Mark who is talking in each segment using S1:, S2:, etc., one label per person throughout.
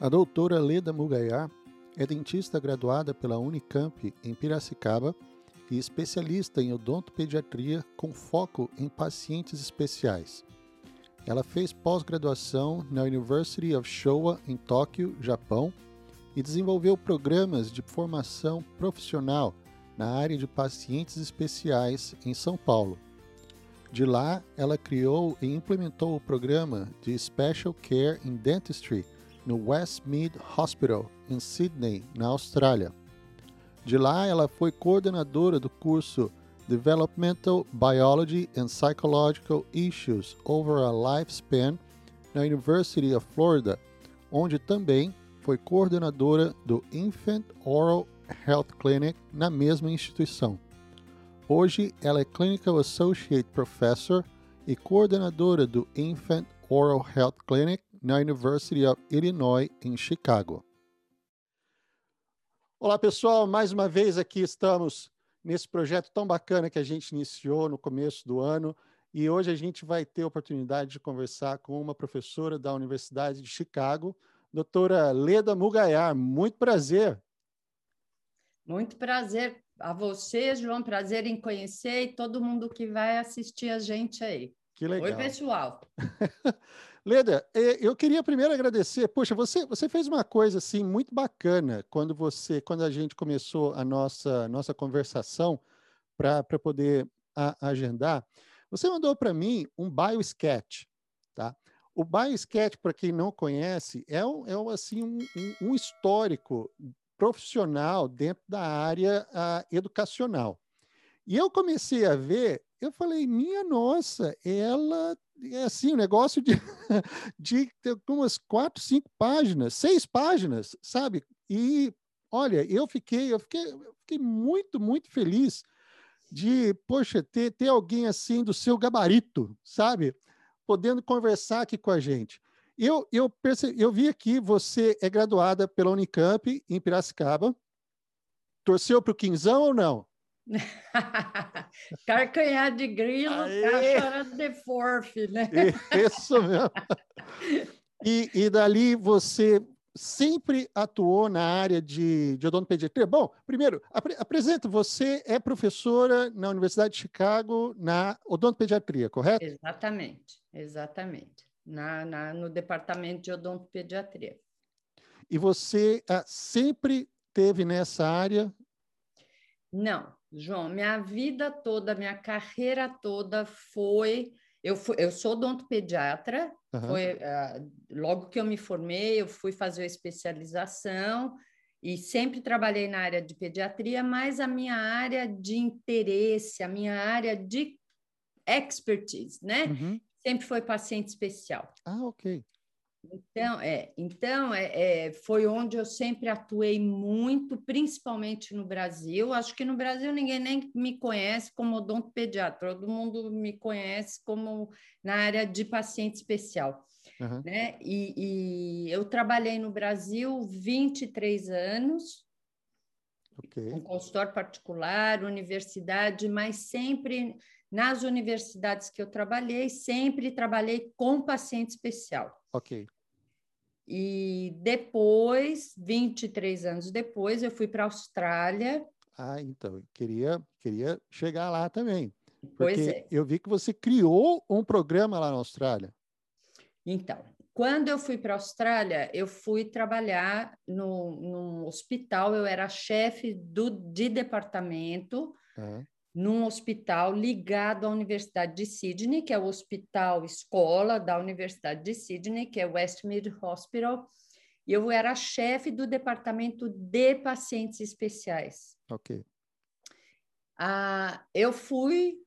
S1: A doutora Leda Mugaiá é dentista graduada pela Unicamp em Piracicaba e especialista em odontopediatria com foco em pacientes especiais. Ela fez pós-graduação na University of Showa em Tóquio, Japão, e desenvolveu programas de formação profissional na área de pacientes especiais em São Paulo. De lá, ela criou e implementou o programa de Special Care in Dentistry no Westmead Hospital, em Sydney, na Austrália. De lá, ela foi coordenadora do curso Developmental Biology and Psychological Issues Over a Lifespan na University of Florida, onde também foi coordenadora do Infant Oral Health Clinic na mesma instituição. Hoje, ela é Clinical Associate Professor e coordenadora do Infant Oral Health Clinic na University of Illinois, em Chicago. Olá, pessoal. Mais uma vez aqui estamos nesse projeto tão bacana que a gente iniciou no começo do ano. E hoje a gente vai ter a oportunidade de conversar com uma professora da Universidade de Chicago, doutora Leda Mugaiar. Muito prazer.
S2: Muito prazer a você, João. Prazer em conhecer e todo mundo que vai assistir a gente aí.
S1: Que legal.
S2: Oi, pessoal.
S1: Leda, é, eu queria primeiro agradecer. Poxa, você, você fez uma coisa assim muito bacana quando você, quando a gente começou a nossa nossa conversação para poder a, agendar. Você mandou para mim um bio sketch, tá? O bio sketch, para quem não conhece, é, um, é um, assim um, um, histórico profissional dentro da área uh, educacional. E eu comecei a ver, eu falei, minha nossa, ela é assim, um negócio de, de umas quatro, cinco páginas, seis páginas, sabe? E olha, eu fiquei, eu fiquei, eu fiquei muito, muito feliz de, poxa, ter, ter alguém assim do seu gabarito, sabe? Podendo conversar aqui com a gente. Eu, eu, percebi, eu vi aqui, você é graduada pela Unicamp, em Piracicaba. Torceu para o Quinzão ou não?
S2: Carcanhar de grilo, cachorro de forfe, né?
S1: Isso mesmo. E, e dali você sempre atuou na área de, de odontopediatria? Bom, primeiro, apre, apresenta, você é professora na Universidade de Chicago na odontopediatria, correto?
S2: Exatamente, exatamente. Na, na no departamento de odontopediatria.
S1: E você ah, sempre teve nessa área?
S2: Não, João, minha vida toda, minha carreira toda foi. Eu, fui, eu sou odontopediatra, uhum. foi, uh, logo que eu me formei, eu fui fazer a especialização e sempre trabalhei na área de pediatria, mas a minha área de interesse, a minha área de expertise, né? Uhum. Sempre foi paciente especial.
S1: Ah, ok.
S2: Então, é, então é, é, foi onde eu sempre atuei muito, principalmente no Brasil. Acho que no Brasil ninguém nem me conhece como odontopediatra, todo mundo me conhece como na área de paciente especial. Uhum. Né? E, e, eu trabalhei no Brasil 23 anos, okay. com consultório particular, universidade, mas sempre nas universidades que eu trabalhei, sempre trabalhei com paciente especial.
S1: Ok.
S2: E depois, 23 anos depois, eu fui para a Austrália.
S1: Ah, então, queria, queria chegar lá também.
S2: Pois é.
S1: Eu vi que você criou um programa lá na Austrália.
S2: Então, quando eu fui para a Austrália, eu fui trabalhar no, num hospital, eu era chefe do, de departamento uhum num hospital ligado à Universidade de Sydney, que é o hospital escola da Universidade de Sydney, que é o Westmead Hospital. E eu era chefe do departamento de pacientes especiais.
S1: Ok.
S2: Ah, eu fui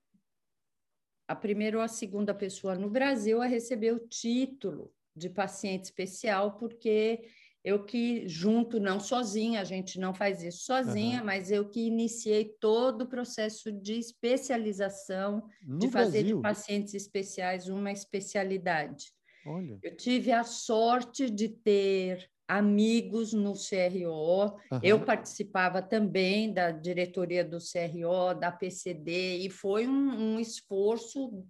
S2: a primeira ou a segunda pessoa no Brasil a receber o título de paciente especial, porque eu que junto, não sozinha, a gente não faz isso sozinha, uhum. mas eu que iniciei todo o processo de especialização, no de fazer Brasil? de pacientes especiais uma especialidade.
S1: Olha.
S2: Eu tive a sorte de ter amigos no CRO, uhum. eu participava também da diretoria do CRO, da PCD, e foi um, um esforço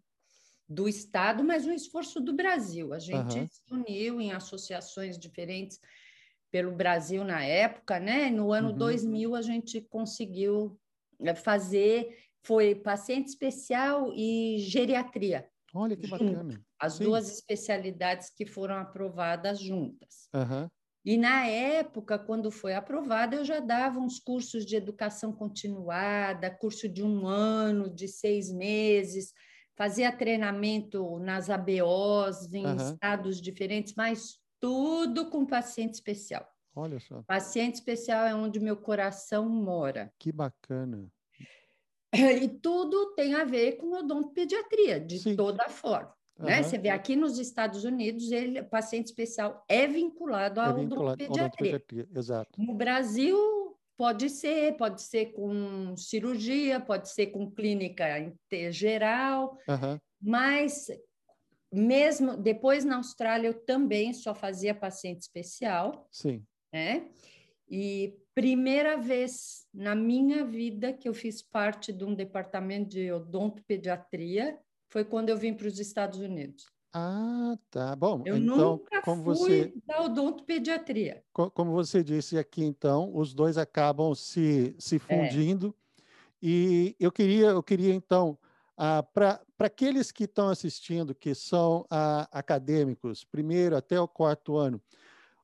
S2: do Estado, mas um esforço do Brasil. A gente uhum. se uniu em associações diferentes pelo Brasil na época, né? No ano uhum. 2000 a gente conseguiu eh, fazer foi paciente especial e geriatria.
S1: Olha que bacana.
S2: As Sim. duas especialidades que foram aprovadas juntas. Uhum. E na época, quando foi aprovada, eu já dava uns cursos de educação continuada, curso de um ano, de seis meses, fazia treinamento nas ABOs, em uhum. estados diferentes, mas tudo com paciente especial.
S1: Olha só.
S2: Paciente especial é onde meu coração mora.
S1: Que bacana.
S2: E tudo tem a ver com odontopediatria, de Sim. toda forma. Uhum. Né? Você vê aqui nos Estados Unidos, ele, paciente especial é vinculado à é odontopediatria. odontopediatria.
S1: Exato.
S2: No Brasil, pode ser, pode ser com cirurgia, pode ser com clínica geral, uhum. mas mesmo depois na Austrália eu também só fazia paciente especial.
S1: Sim.
S2: Né? E primeira vez na minha vida que eu fiz parte de um departamento de odontopediatria foi quando eu vim para os Estados Unidos.
S1: Ah, tá. Bom,
S2: eu
S1: então,
S2: nunca
S1: como
S2: fui
S1: você
S2: da odontopediatria.
S1: Como você disse aqui, então, os dois acabam se, se é. fundindo. É. E eu queria, eu queria então, ah, para aqueles que estão assistindo, que são ah, acadêmicos, primeiro até o quarto ano,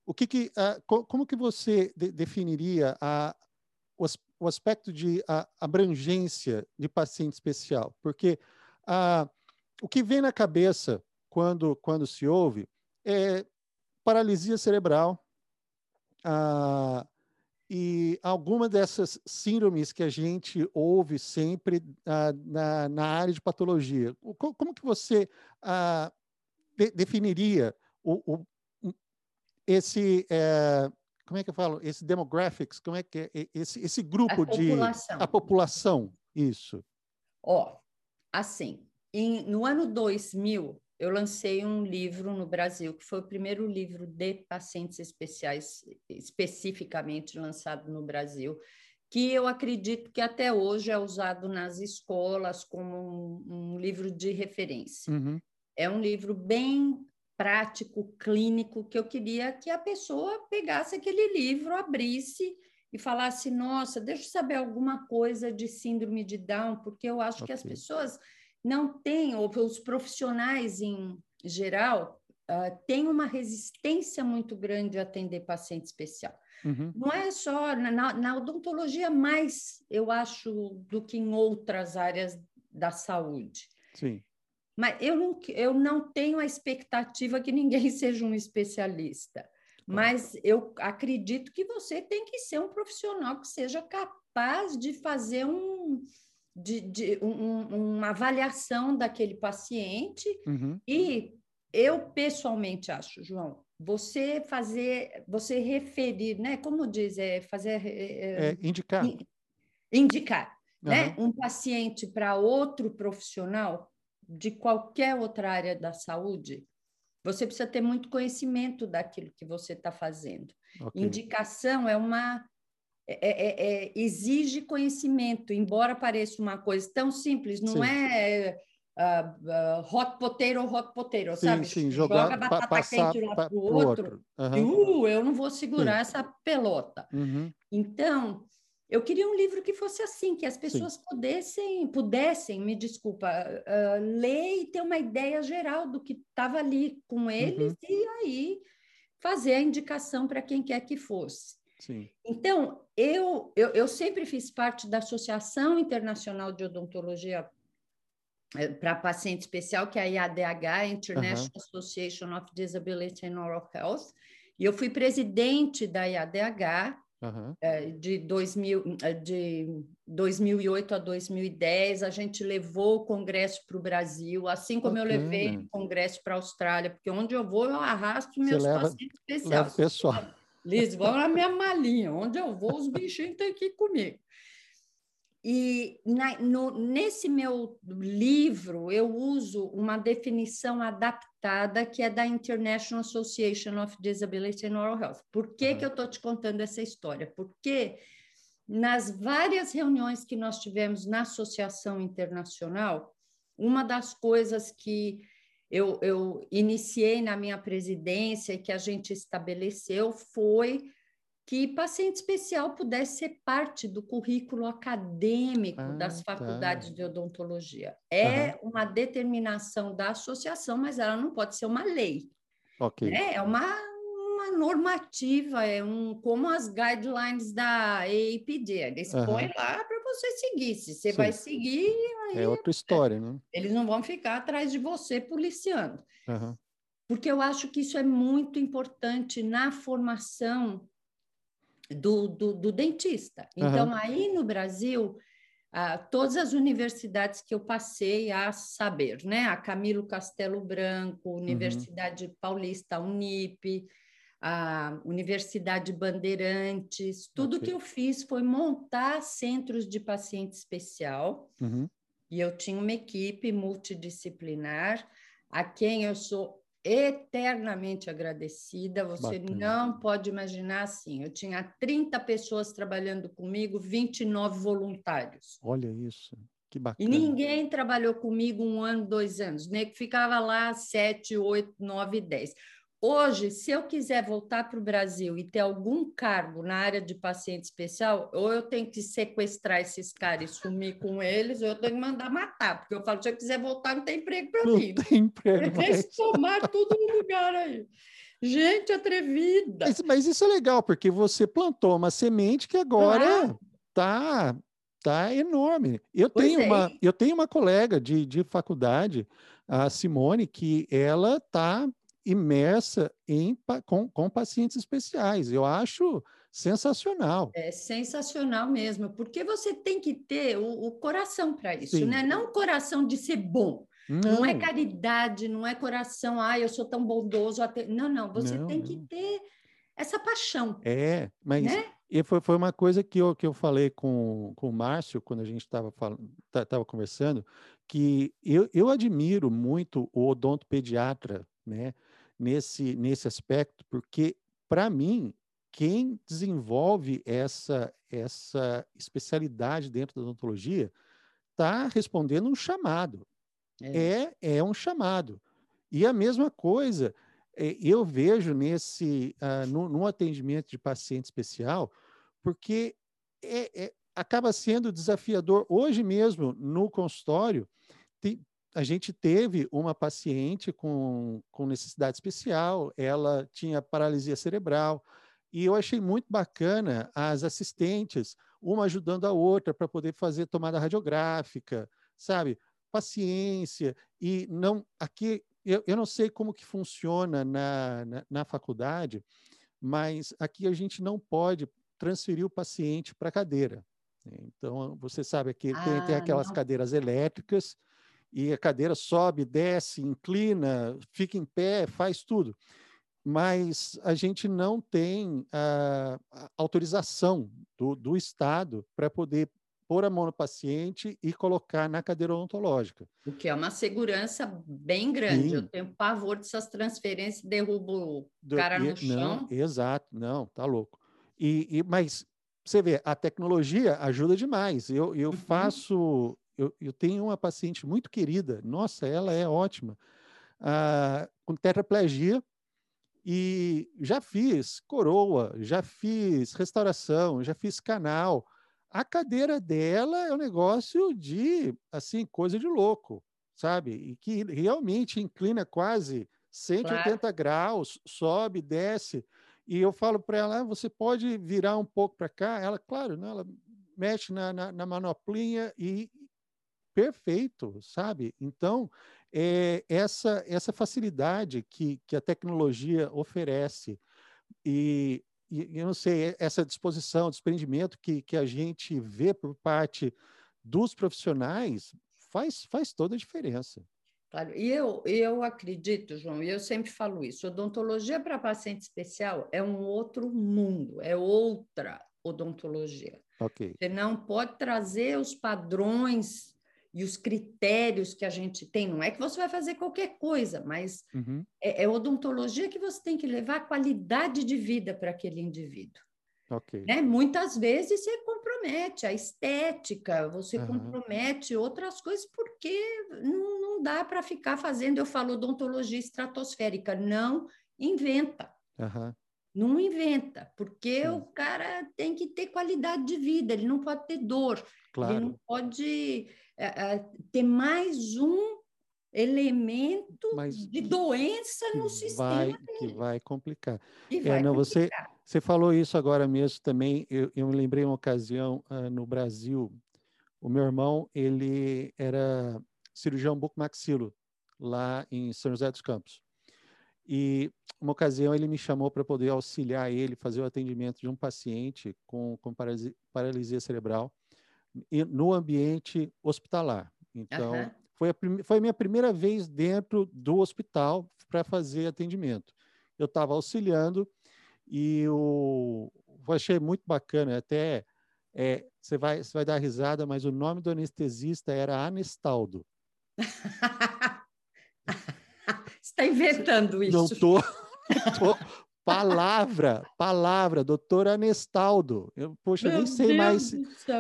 S1: o que, que ah, como que você de, definiria o, o aspecto de abrangência de paciente especial? Porque o que vem na cabeça quando, quando se ouve é paralisia cerebral e alguma dessas síndromes que a gente ouve sempre ah, na, na área de patologia. Como, como que você ah, de, definiria o, o, esse é, como é que eu falo esse demographics como é que é esse, esse grupo a de a população isso
S2: ó assim em, no ano 2000 eu lancei um livro no Brasil, que foi o primeiro livro de pacientes especiais, especificamente lançado no Brasil, que eu acredito que até hoje é usado nas escolas como um, um livro de referência. Uhum. É um livro bem prático, clínico, que eu queria que a pessoa pegasse aquele livro, abrisse e falasse: Nossa, deixa eu saber alguma coisa de síndrome de Down, porque eu acho okay. que as pessoas não têm, ou os profissionais em geral, uh, têm uma resistência muito grande a atender paciente especial. Uhum. Não é só na, na, odontologia mais, eu acho, do que em outras áreas da saúde.
S1: Sim.
S2: Mas eu não, eu não tenho a expectativa que ninguém seja um especialista. Mas eu acredito que você tem que ser um profissional que seja capaz de fazer um, de, de um, uma avaliação daquele paciente uhum. e eu pessoalmente acho, João, você fazer, você referir, né? Como diz, é fazer
S1: é, é, indicar,
S2: indicar, uhum. né? Um paciente para outro profissional de qualquer outra área da saúde, você precisa ter muito conhecimento daquilo que você está fazendo. Okay. Indicação é uma é, é, é, exige conhecimento, embora pareça uma coisa tão simples, não sim. é uh, uh, hot potato ou hot sim, sabe?
S1: Sim, jogar, Joga
S2: batata passar quente lá para o outro, outro. Uhum. Uh, eu não vou segurar sim. essa pelota. Uhum. Então, eu queria um livro que fosse assim, que as pessoas pudessem, pudessem, me desculpa, uh, ler e ter uma ideia geral do que estava ali com eles uhum. e aí fazer a indicação para quem quer que fosse.
S1: Sim.
S2: Então, eu, eu, eu sempre fiz parte da Associação Internacional de Odontologia eh, para paciente especial, que é a IADH, International Association of Disability and Oral Health, e eu fui presidente da IADH uhum. de, 2000, eh, de 2008 a 2010. A gente levou o congresso para o Brasil, assim como Bacana. eu levei o congresso para a Austrália, porque onde eu vou, eu arrasto meus leva, pacientes especiais. Leva
S1: pessoal.
S2: Liz, vão na minha malinha. Onde eu vou, os bichinhos têm que ir comigo. E na, no, nesse meu livro, eu uso uma definição adaptada que é da International Association of Disability and Oral Health. Por que, uhum. que eu estou te contando essa história? Porque nas várias reuniões que nós tivemos na Associação Internacional, uma das coisas que eu, eu iniciei na minha presidência e que a gente estabeleceu foi que paciente especial pudesse ser parte do currículo acadêmico ah, das tá. faculdades tá. de odontologia. É uhum. uma determinação da associação, mas ela não pode ser uma lei.
S1: Okay.
S2: Né? É uma, uma normativa, é um como as guidelines da AAPD. Eles uhum. põem lá para você seguir. Se você Sim. vai seguir.
S1: é outra história, né?
S2: Eles não vão ficar atrás de você policiando.
S1: Uhum.
S2: Porque eu acho que isso é muito importante na formação do, do, do dentista. Então, uhum. aí no Brasil, ah, todas as universidades que eu passei a saber, né? A Camilo Castelo Branco, uhum. Universidade uhum. Paulista, Unip, a Universidade Bandeirantes, tudo okay. que eu fiz foi montar centros de paciente especial.
S1: Uhum.
S2: E eu tinha uma equipe multidisciplinar a quem eu sou eternamente agradecida. Você Bacana. não pode imaginar assim. Eu tinha 30 pessoas trabalhando comigo, 29 voluntários.
S1: Olha isso. Que bacana.
S2: E ninguém trabalhou comigo um ano, dois anos. Nem que ficava lá sete, oito, nove, dez. Hoje, se eu quiser voltar para o Brasil e ter algum cargo na área de paciente especial, ou eu tenho que sequestrar esses caras e sumir com eles, ou eu tenho que mandar matar, porque eu falo, se eu quiser voltar, não tem emprego para mim.
S1: Não tem emprego.
S2: Eles tomar tudo no lugar aí. Gente atrevida.
S1: Mas, mas, isso é legal, porque você plantou uma semente que agora está tá enorme. Eu tenho, é. uma, eu tenho uma colega de, de faculdade, a Simone, que ela está imersa em, com, com pacientes especiais. Eu acho sensacional.
S2: É sensacional mesmo, porque você tem que ter o, o coração para isso, Sim. né? Não o coração de ser bom. Não. não. é caridade, não é coração, ah, eu sou tão bondoso. Até... Não, não, você não, tem não. que ter essa paixão.
S1: É, mas né? e foi, foi uma coisa que eu, que eu falei com, com o Márcio, quando a gente estava tava conversando, que eu, eu admiro muito o odontopediatra, né? Nesse, nesse aspecto, porque, para mim, quem desenvolve essa, essa especialidade dentro da odontologia está respondendo um chamado. É. é. é um chamado. E a mesma coisa é, eu vejo nesse uh, no, no, atendimento de paciente especial, porque é, é, acaba sendo desafiador. Hoje mesmo, no consultório, tem, a gente teve uma paciente com, com necessidade especial, ela tinha paralisia cerebral, e eu achei muito bacana as assistentes, uma ajudando a outra para poder fazer tomada radiográfica, sabe? Paciência, e não, aqui, eu, eu não sei como que funciona na, na, na faculdade, mas aqui a gente não pode transferir o paciente para a cadeira. Então, você sabe que ah, tem, tem ah, aquelas não. cadeiras elétricas e a cadeira sobe, desce, inclina, fica em pé, faz tudo. Mas a gente não tem a, a autorização do, do Estado para poder pôr a mão no paciente e colocar na cadeira odontológica.
S2: O que é uma segurança bem grande. Sim. Eu tenho pavor dessas transferências, derrubo o cara no chão.
S1: Exato, não, tá louco. E, e, mas você vê, a tecnologia ajuda demais. Eu, eu uhum. faço eu, eu tenho uma paciente muito querida, nossa, ela é ótima, ah, com tetraplegia, e já fiz coroa, já fiz restauração, já fiz canal. A cadeira dela é um negócio de, assim, coisa de louco, sabe? E que realmente inclina quase 180 claro. graus, sobe, desce. E eu falo para ela, ah, você pode virar um pouco para cá? Ela, claro, né? ela mexe na, na, na manoplinha e, perfeito, sabe? Então, é, essa, essa facilidade que, que a tecnologia oferece e, e, eu não sei, essa disposição, desprendimento que, que a gente vê por parte dos profissionais faz, faz toda a diferença.
S2: Claro, e eu, eu acredito, João, e eu sempre falo isso: odontologia para paciente especial é um outro mundo, é outra odontologia.
S1: Okay.
S2: Você não pode trazer os padrões e os critérios que a gente tem. Não é que você vai fazer qualquer coisa, mas
S1: uhum.
S2: é, é, odontologia que você tem que levar qualidade de vida para aquele indivíduo.
S1: Okay.
S2: Né? Muitas vezes você compromete compromete a estética, você uhum. compromete outras coisas, porque não, não dá para ficar fazendo, eu falo odontologia estratosférica, não inventa.
S1: Uhum.
S2: Não inventa, porque Sim. o cara tem que ter qualidade de vida, ele não pode ter dor, claro. ele não pode é, ter mais um elemento Mas de doença no sistema
S1: vai, que vai complicar. E vai é, não, complicar. Você, você falou isso agora mesmo também. Eu, eu me lembrei uma ocasião uh, no Brasil. O meu irmão ele era cirurgião bucomaxilo lá em São José dos Campos. E uma ocasião ele me chamou para poder auxiliar ele fazer o atendimento de um paciente com, com paralisia cerebral no ambiente hospitalar. Então, uhum. foi, a foi a minha primeira vez dentro do hospital para fazer atendimento. Eu estava auxiliando e o, eu achei muito bacana, até é, você, vai, você vai dar risada, mas o nome do anestesista era Anestaldo.
S2: está inventando isso.
S1: Não estou. Palavra, palavra, doutor Anestaldo. Eu, poxa, Meu nem sei Deus mais,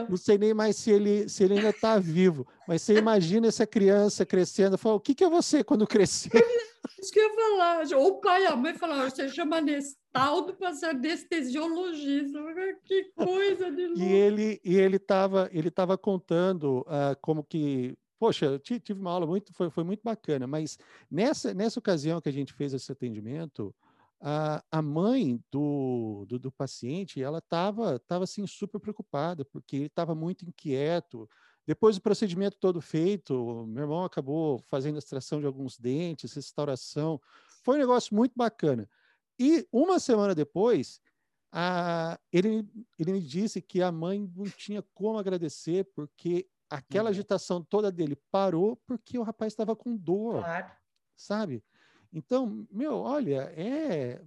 S1: não sei nem mais se ele, se ele ainda está vivo. Mas você imagina essa criança crescendo, fala, o que, que é você quando crescer?
S2: Isso que eu ia falar. Ou o pai e a mãe falaram, você chama Anestaldo para ser anestesiologista. Que coisa de louco.
S1: E ele e ele estava ele tava contando uh, como que Poxa, eu tive uma aula muito, foi, foi muito bacana, mas nessa, nessa ocasião que a gente fez esse atendimento, a, a mãe do, do, do paciente, ela estava tava, assim, super preocupada, porque ele estava muito inquieto. Depois do procedimento todo feito, meu irmão acabou fazendo extração de alguns dentes, restauração. Foi um negócio muito bacana. E uma semana depois, a, ele, ele me disse que a mãe não tinha como agradecer, porque aquela uhum. agitação toda dele parou porque o rapaz estava com dor, claro. sabe? Então, meu, olha, é,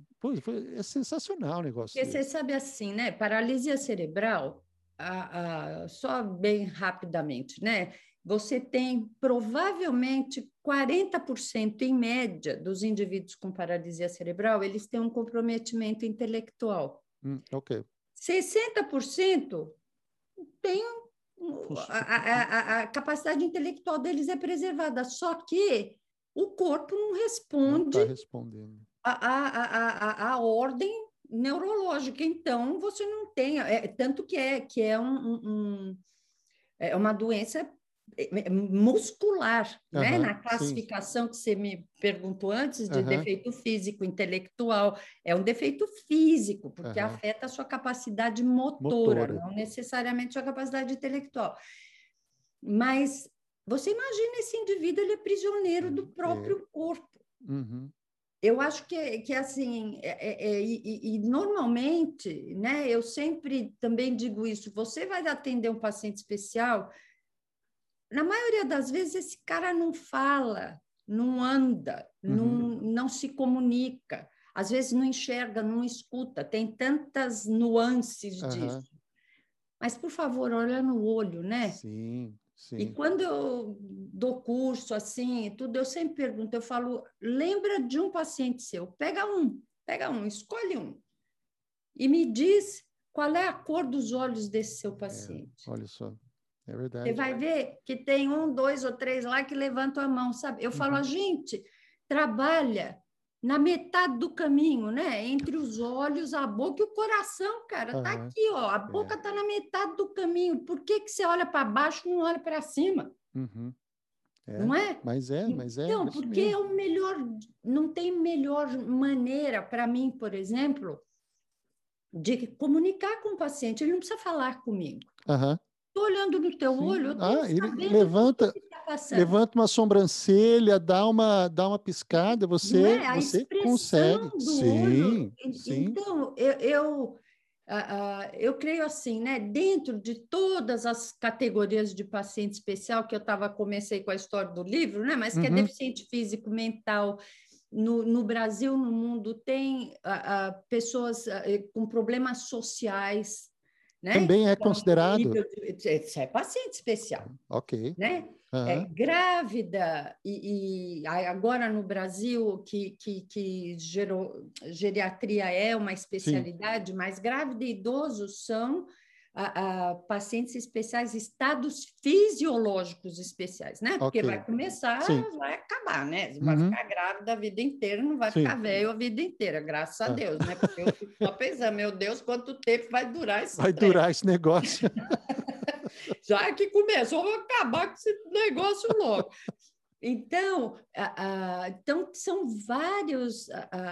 S1: é sensacional o negócio.
S2: Porque você sabe assim, né? Paralisia cerebral, a, a, só bem rapidamente, né? Você tem provavelmente 40% em média dos indivíduos com paralisia cerebral, eles têm um comprometimento intelectual.
S1: Hum, ok.
S2: 60% tem a, a, a, capacidade intelectual deles é preservada, só que o corpo não responde
S1: não tá respondendo.
S2: A, a, a, a, ordem neurológica. Então, você não tem. É, tanto que é, que é um, um é uma doença é, é, muscular, uhum, né? Na classificação sim. que você me perguntou antes de uhum. defeito físico intelectual, é um defeito físico, porque uhum. afeta a sua capacidade motora, motora, não necessariamente a sua capacidade intelectual. Mas você imagina esse indivíduo, ele é prisioneiro do próprio é. corpo.
S1: Uhum.
S2: Eu acho que, que assim, é, é, é e, e, normalmente, né, eu sempre também digo isso, você vai atender um paciente especial, na maioria das vezes esse cara não fala, não anda, uhum. não, não se comunica, às vezes não enxerga, não escuta, tem tantas nuances uhum. disso. Mas, por favor, olha no olho, né?
S1: Sim. Sim.
S2: E quando eu dou curso assim, tudo, eu sempre pergunto, eu falo, lembra de um paciente seu, pega um, pega um, escolhe um e me diz qual é a cor dos olhos desse seu é, paciente.
S1: É, olha só, é verdade.
S2: Você vai ver que tem um, dois ou três lá que levantam a mão, sabe? Eu falo, uhum. a gente trabalha na metade do caminho, né? Entre os olhos, a boca e o coração, cara. Uhum. Tá aqui, ó. A boca é. tá na metade do caminho. Por que, que você olha para baixo e não olha para cima?
S1: Uhum.
S2: É, não é?
S1: Mas é, mas é.
S2: Então, porque mesmo. é o melhor, não tem melhor maneira para mim, por exemplo, de comunicar com o paciente. Ele não precisa falar comigo.
S1: Uhum.
S2: Estou olhando no teu Sim. olho,
S1: ah, ele levanta, tá levanta uma sobrancelha, dá uma, dá uma piscada, você, é? você consegue. Sim, sim.
S2: Então, eu, eu, uh, eu creio assim, né? Dentro de todas as categorias de paciente especial, que eu tava, comecei com a história do livro, né? Mas que é uhum. é deficiente físico, mental, no, no, Brasil, no mundo, tem uh, uh, pessoas uh, com problemas sociais, né?
S1: Também é considerado.
S2: Isso é paciente especial.
S1: Ok.
S2: Né? Uhum. É, grávida, e, e, agora no Brasil, que, que, que gero, geriatria é uma especialidade, Sim. mas grávida e idoso são a, a, pacientes especiais, estados fisiológicos especiais, né? Porque okay. vai começar, Sim. vai acabar, né? Você vai uhum. ficar grávida a vida inteira, não vai Sim. ficar velho a vida inteira, graças a é. Deus, né? Porque eu fico só pensando, meu Deus, quanto tempo vai durar esse
S1: Vai durar esse negócio.
S2: Já que começou, vou acabar com esse negócio logo. Então, então são vários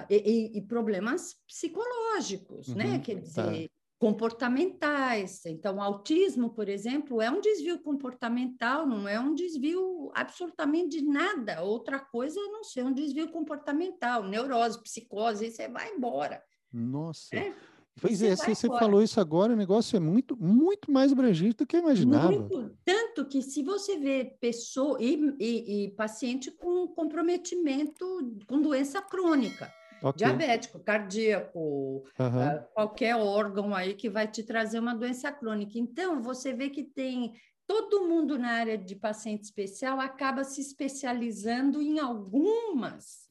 S2: e, e, problemas psicológicos, né? uhum, né? Quer tá. dizer, comportamentais. Então, autismo, por exemplo, é um desvio comportamental, não é um desvio absolutamente de nada. Outra coisa a não ser um desvio comportamental, neurose, psicose, você vai embora.
S1: Nossa. É? Pois é, se você falou isso agora, o negócio é muito, muito mais abrangente do que eu imaginava. Muito,
S2: tanto que se você vê pessoa e, e, e paciente com comprometimento com doença crônica, Okay. Diabético, cardíaco, uhum. uh, qualquer órgão aí que vai te trazer uma doença crônica. Então, você vê que tem todo mundo na área de paciente especial acaba se especializando em algumas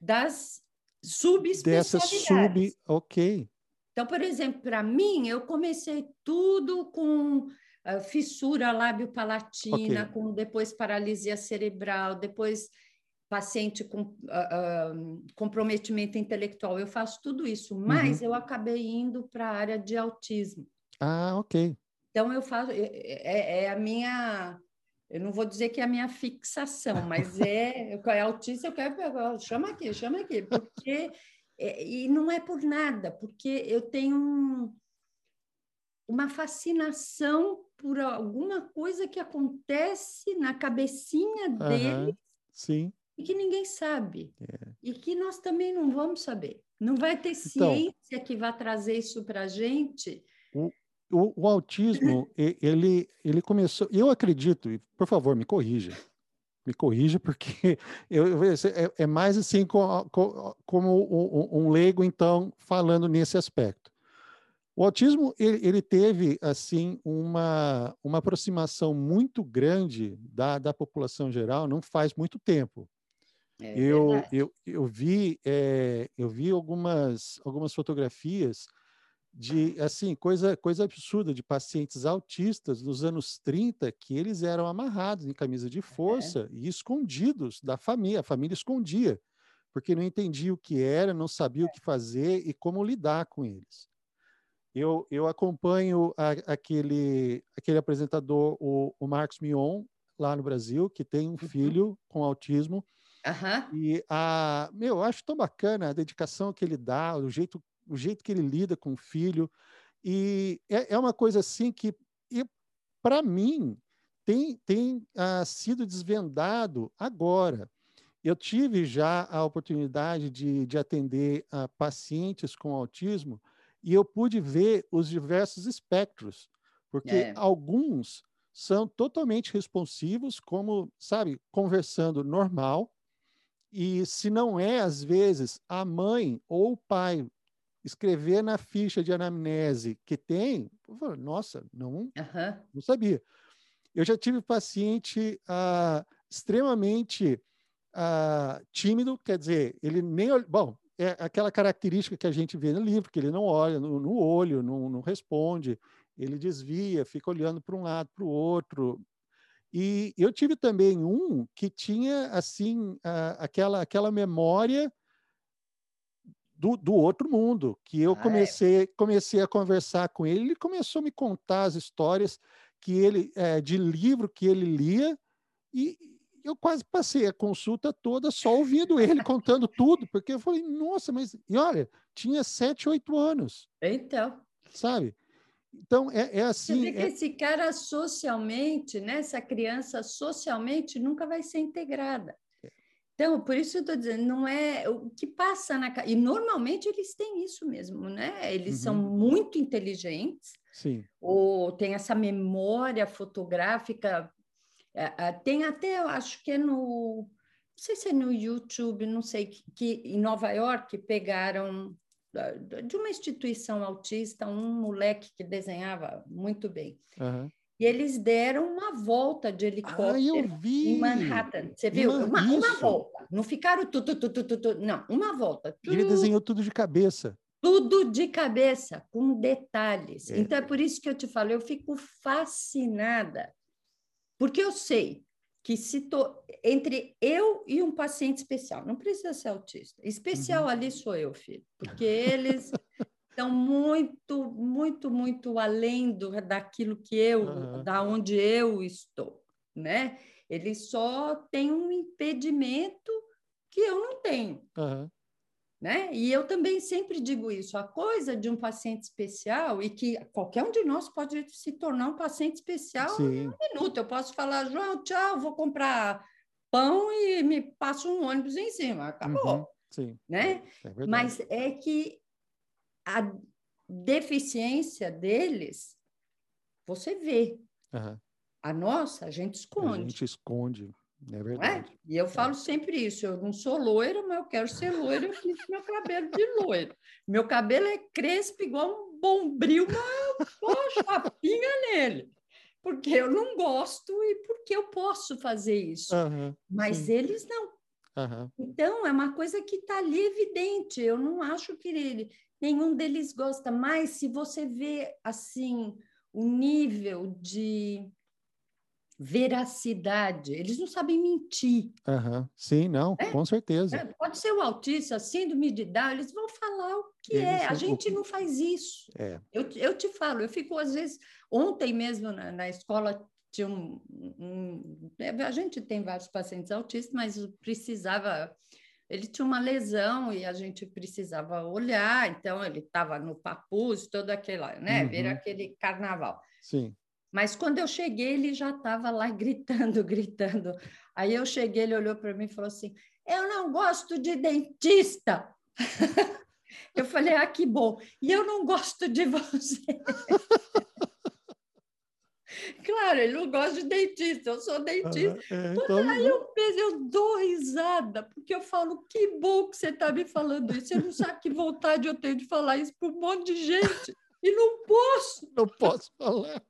S2: das subespecialidades. Dessas sub,
S1: ok.
S2: Então, por exemplo, para mim, eu comecei tudo com uh, fissura lábio-palatina, okay. com depois paralisia cerebral, depois paciente com uh, uh, comprometimento intelectual, eu faço tudo isso, mas uhum. eu acabei indo para a área de autismo.
S1: Ah, ok.
S2: Então eu faço, é, é, é, a minha, eu não vou dizer que é a minha fixação, mas é, é autista, eu quero pegar, chama aqui, chama aqui, porque, é, e não é por nada, porque eu tenho um, uma fascinação por alguma coisa que acontece na cabecinha uhum. dele.
S1: Sim
S2: e que ninguém sabe. É. E que nós também não vamos saber. Não vai ter então, ciência que vai trazer isso para a gente.
S1: O, o, o, autismo, ele, ele começou. Eu acredito, e por favor, me corrija. Me corrija, porque eu, é, é mais assim como, como um, um leigo, então, falando nesse aspecto. O autismo ele, ele, teve assim uma, uma aproximação muito grande da, da população geral não faz muito tempo. É eu, eu, eu vi é, eu vi algumas algumas fotografias de assim coisa coisa absurda de pacientes autistas dos anos 30 que eles eram amarrados em camisa de força é. e escondidos da família, a família escondia, porque não entendia o que era, não sabia o que fazer e como lidar com eles. Eu, eu acompanho a, aquele aquele apresentador o, o Marcos Mion lá no Brasil que tem um uhum. filho com autismo
S2: Uhum.
S1: E a, meu, eu acho tão bacana a dedicação que ele dá, o jeito, o jeito que ele lida com o filho. E é, é uma coisa assim que, para mim, tem, tem uh, sido desvendado agora. Eu tive já a oportunidade de, de atender uh, pacientes com autismo e eu pude ver os diversos espectros, porque é. alguns são totalmente responsivos, como, sabe, conversando normal, e se não é, às vezes, a mãe ou o pai escrever na ficha de anamnese que tem, falo, nossa, não, uhum. não sabia. Eu já tive paciente ah, extremamente ah, tímido, quer dizer, ele nem. Bom, é aquela característica que a gente vê no livro, que ele não olha no, no olho, não, não responde, ele desvia, fica olhando para um lado, para o outro, e eu tive também um que tinha assim aquela aquela memória do, do outro mundo, que eu ah, é? comecei comecei a conversar com ele, ele começou a me contar as histórias que ele é, de livro que ele lia e eu quase passei a consulta toda só ouvindo ele contando tudo, porque eu falei, nossa, mas e olha, tinha sete, oito anos.
S2: Então.
S1: Sabe? Então, é, é assim. Você
S2: vê que
S1: é...
S2: esse cara socialmente, né, essa criança socialmente nunca vai ser integrada. É. Então, por isso eu estou dizendo, não é o que passa na e normalmente eles têm isso mesmo, né? Eles uhum. são muito inteligentes,
S1: Sim.
S2: ou tem essa memória fotográfica. É, tem até, eu acho que é no, não sei se é no YouTube, não sei que, que em Nova York pegaram de uma instituição autista, um moleque que desenhava muito bem.
S1: Uhum.
S2: E eles deram uma volta de helicóptero
S1: ah, em
S2: Manhattan. Você viu? Uma, uma, volta. Não ficaram tu, tu, tu, tu, tu, não, uma volta.
S1: Ele desenhou tudo de cabeça.
S2: tudo de cabeça, com detalhes. É. Então é por isso que eu te falo, eu fico fascinada, porque eu sei que se to... entre eu e um paciente especial, não precisa ser autista, especial uhum. ali sou eu, filho, porque eles estão muito, muito, muito além do, daquilo que eu, uhum. da onde eu estou, né? Eles só têm um impedimento que eu não tenho. Uhum. Né? E eu também sempre digo isso: a coisa de um paciente especial, e que qualquer um de nós pode se tornar um paciente especial Sim. em um minuto. Eu posso falar, João, tchau, vou comprar pão e me passo um ônibus em cima, acabou. Uhum. Sim. Né? É Mas é que a deficiência deles, você vê. Uhum. A nossa, a gente esconde.
S1: A gente esconde. É, é verdade.
S2: É? E eu falo sempre isso: eu não sou loira, mas eu quero ser loira, eu fiz meu cabelo de loira. Meu cabelo é crespo igual um bombril, mas eu pôr chapinha nele. Porque eu não gosto e porque eu posso fazer isso. Uhum, mas sim. eles não. Uhum. Então, é uma coisa que está ali evidente. Eu não acho que ele, nenhum deles gosta. Mas se você vê assim o nível de veracidade. Eles não sabem mentir.
S1: Uhum. Sim, não, é? com certeza. É,
S2: pode ser o autista, síndrome de Down, eles vão falar o que eles é. A gente o... não faz isso. É. Eu, eu te falo, eu fico às vezes... Ontem mesmo na, na escola tinha um, um, é, A gente tem vários pacientes autistas, mas precisava... Ele tinha uma lesão e a gente precisava olhar, então ele estava no papuz, todo aquele, né? Uhum. Ver aquele carnaval.
S1: Sim.
S2: Mas quando eu cheguei, ele já estava lá gritando, gritando. Aí eu cheguei, ele olhou para mim e falou assim: Eu não gosto de dentista. eu falei: Ah, que bom. E eu não gosto de você. Claro, ele não gosta de dentista, eu sou dentista. é, então... Aí eu, eu dou risada, porque eu falo, que bom que você está me falando isso. Você não sabe que vontade eu tenho de falar isso para um monte de gente. E não posso.
S1: Não posso falar.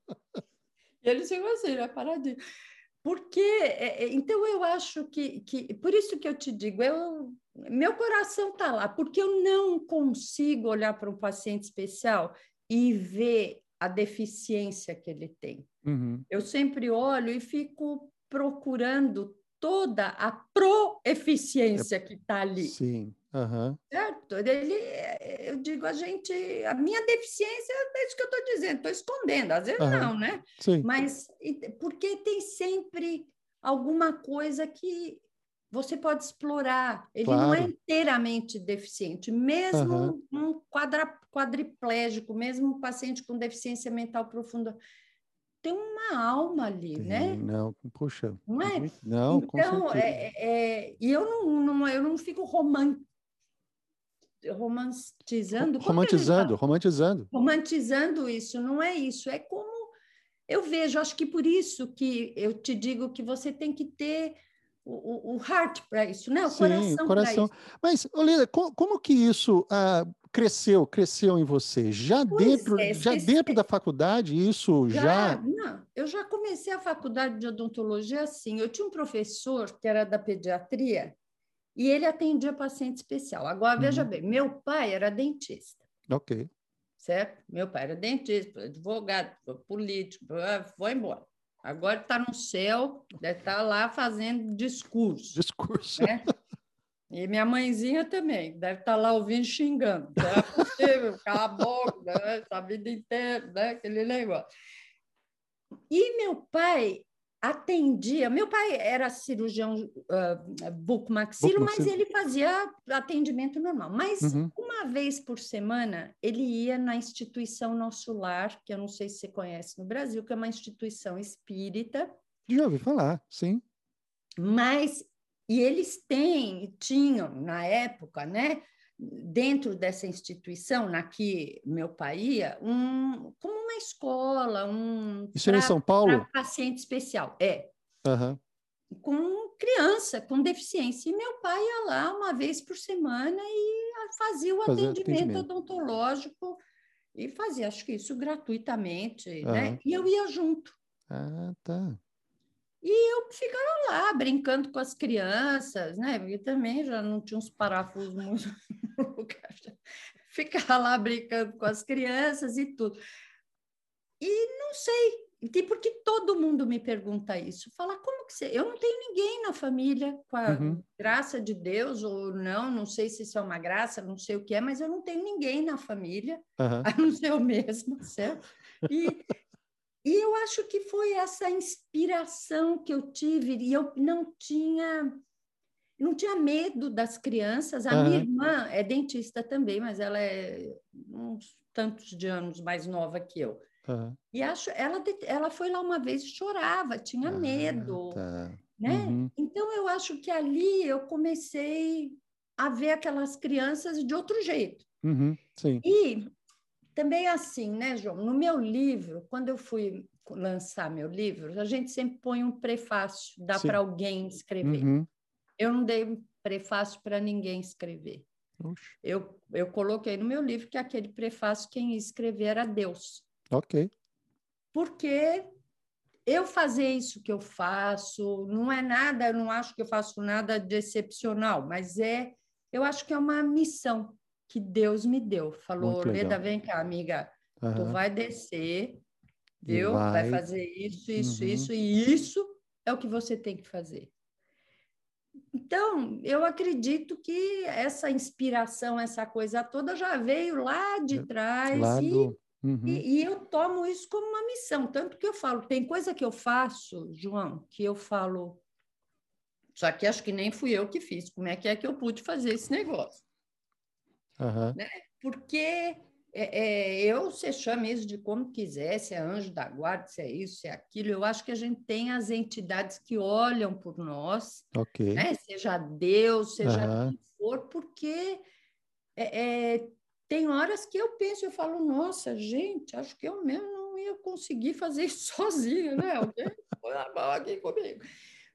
S2: E ele chegou assim, né, paradinho. Porque, é, é, então, eu acho que, que, por isso que eu te digo, eu, meu coração está lá, porque eu não consigo olhar para um paciente especial e ver a deficiência que ele tem. Uhum. Eu sempre olho e fico procurando toda a proeficiência é, que está ali.
S1: Sim. Uhum.
S2: Certo? Ele, eu digo, a gente, a minha deficiência é isso que eu estou dizendo, estou escondendo, às vezes uhum. não, né? Sim. Mas porque tem sempre alguma coisa que você pode explorar. Ele claro. não é inteiramente deficiente, mesmo uhum. um quadra, quadriplégico, mesmo um paciente com deficiência mental profunda tem uma alma ali, tem, né?
S1: Não, puxa.
S2: Não é?
S1: Não,
S2: então, é, é, e eu não, não, eu não fico romântico romantizando.
S1: Romantizando, romantizando.
S2: Romantizando isso, não é isso. É como eu vejo, acho que por isso que eu te digo que você tem que ter o, o heart para isso, né? O Sim, coração, coração.
S1: Mas, Olívia, como, como, que isso ah, cresceu, cresceu em você? Já pois dentro, é, já dentro da faculdade, isso já, já...
S2: Não, eu já comecei a faculdade de odontologia assim. Eu tinha um professor que era da pediatria, e ele atendia paciente especial. Agora, veja uhum. bem, meu pai era dentista.
S1: Ok.
S2: Certo? Meu pai era dentista, advogado, político, foi embora. Agora está no céu, deve estar tá lá fazendo discurso.
S1: Discurso.
S2: Né? E minha mãezinha também, deve estar tá lá ouvindo xingando. Não é possível, cala a boca, né? a vida inteira, né? aquele negócio. E meu pai atendia. Meu pai era cirurgião uh, bucomaxilo, mas ele fazia atendimento normal. Mas uhum. uma vez por semana ele ia na instituição Nosso Lar, que eu não sei se você conhece no Brasil, que é uma instituição espírita.
S1: Já ouvi falar, sim.
S2: Mas e eles têm, tinham na época, né? Dentro dessa instituição, na que meu pai ia, um, como uma escola, um...
S1: Isso pra, em São Paulo?
S2: paciente especial, é.
S1: Uhum.
S2: Com criança, com deficiência. E meu pai ia lá uma vez por semana e fazia o atendimento, atendimento, odontológico e fazia, acho que isso gratuitamente, uhum. né? E eu ia junto.
S1: Ah, tá.
S2: E eu ficava lá brincando com as crianças, né? Porque também já não tinha uns parafusos muito ficar lá brincando com as crianças e tudo. E não sei, porque todo mundo me pergunta isso. Fala, como que você. Eu não tenho ninguém na família, com a uhum. graça de Deus, ou não, não sei se isso é uma graça, não sei o que é, mas eu não tenho ninguém na família, uhum. a não ser eu mesma, certo? E, e eu acho que foi essa inspiração que eu tive, e eu não tinha. Não tinha medo das crianças. A uhum. minha irmã é dentista também, mas ela é uns tantos de anos mais nova que eu. Uhum. E acho, ela, ela foi lá uma vez e chorava, tinha ah, medo, tá. né? Uhum. Então eu acho que ali eu comecei a ver aquelas crianças de outro jeito.
S1: Uhum. Sim.
S2: E também assim, né, João? No meu livro, quando eu fui lançar meu livro, a gente sempre põe um prefácio, dá para alguém escrever. Uhum. Eu não dei prefácio para ninguém escrever. Eu, eu coloquei no meu livro que aquele prefácio quem ia escrever era Deus.
S1: Ok.
S2: Porque eu fazer isso que eu faço não é nada, eu não acho que eu faço nada de excepcional, mas é, eu acho que é uma missão que Deus me deu. Falou, Leda, vem cá, amiga, uhum. tu vai descer, viu? Vai. vai. fazer isso, isso, uhum. isso, e isso é o que você tem que fazer. Então, eu acredito que essa inspiração, essa coisa toda já veio lá de trás lá e do... Uhum. E, e, eu tomo isso como uma missão, tanto que eu falo, tem coisa que eu faço, João, que eu falo, só que acho que nem fui eu que fiz, como é que é que eu pude fazer esse negócio?
S1: Uhum.
S2: Né? Porque é, é, eu, você chama isso de como quiser, se é anjo da guarda, se é isso, se é aquilo, eu acho que a gente tem as entidades que olham por nós,
S1: okay.
S2: né? seja Deus, seja uhum. quem for, porque é, é tem horas que eu penso, eu falo, nossa, gente, acho que eu mesmo não ia conseguir fazer isso sozinho, né? Alguém mão aqui comigo.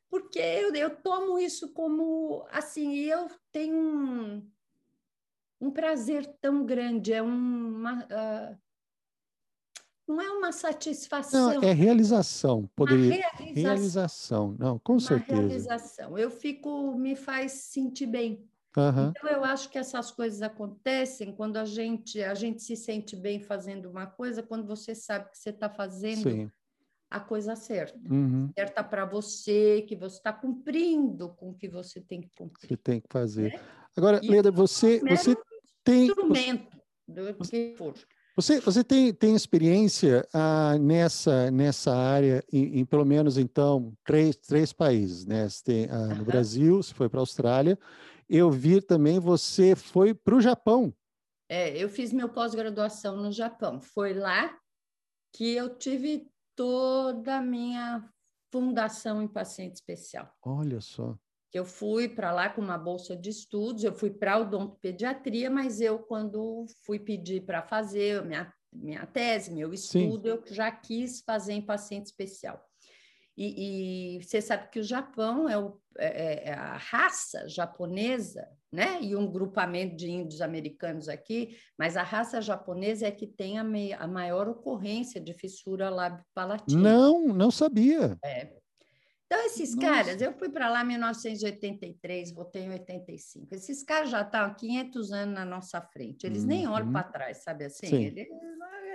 S2: Porque eu, eu tomo isso como, assim, eu tenho um, um prazer tão grande, é uma... Uh, não é uma satisfação.
S1: Não, é realização. Poderia... Realização. realização. Não, com
S2: uma
S1: certeza.
S2: realização. Eu fico, me faz sentir bem.
S1: Uhum.
S2: Então, eu acho que essas coisas acontecem quando a gente, a gente se sente bem fazendo uma coisa, quando você sabe que você está fazendo Sim. a coisa certa.
S1: Uhum.
S2: Certa para você, que você está cumprindo com o que você tem que cumprir.
S1: Você tem que fazer. Né? Agora, e Leda, você, você tem...
S2: Instrumento do que for.
S1: Você, você tem, tem experiência ah, nessa, nessa área, em, em, pelo menos, então, três, três países, né? Tem, ah, no. Brasil, você foi para a Austrália, eu vi também você foi para o Japão.
S2: É, eu fiz meu pós-graduação no Japão. Foi lá que eu tive toda a minha fundação em paciente especial.
S1: Olha só.
S2: Eu fui para lá com uma bolsa de estudos, eu fui para odontopediatria, mas eu, quando fui pedir para fazer minha, minha tese, meu estudo, Sim. eu já quis fazer em paciente especial. E, e, você sabe que o Japão é, o, é, é, é, a raça japonesa, né? E um grupamento de índios americanos aqui, mas a raça japonesa é que tem a, me, a maior ocorrência de fissura lábio-palatina.
S1: Não, não sabia.
S2: É. Então, esses Nossa. caras, eu fui para lá em 1983, voltei em 85. Esses caras já estão há 500 anos na nossa frente. Eles uhum. nem olham uhum. para trás, sabe assim? Eles,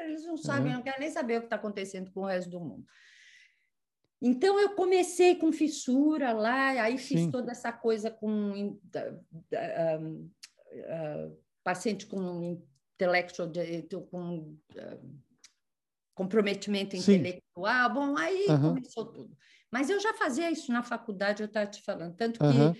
S2: eles, não sabem, uhum. não querem nem saber o que está acontecendo com o resto do mundo. Então, eu comecei com fissura lá, aí fiz Sim. toda essa coisa com paciente com intelectual, com comprometimento Sim. intelectual. Bom, aí uhum. começou tudo. Mas eu já fazia isso na faculdade, eu estava te falando. Tanto que uhum.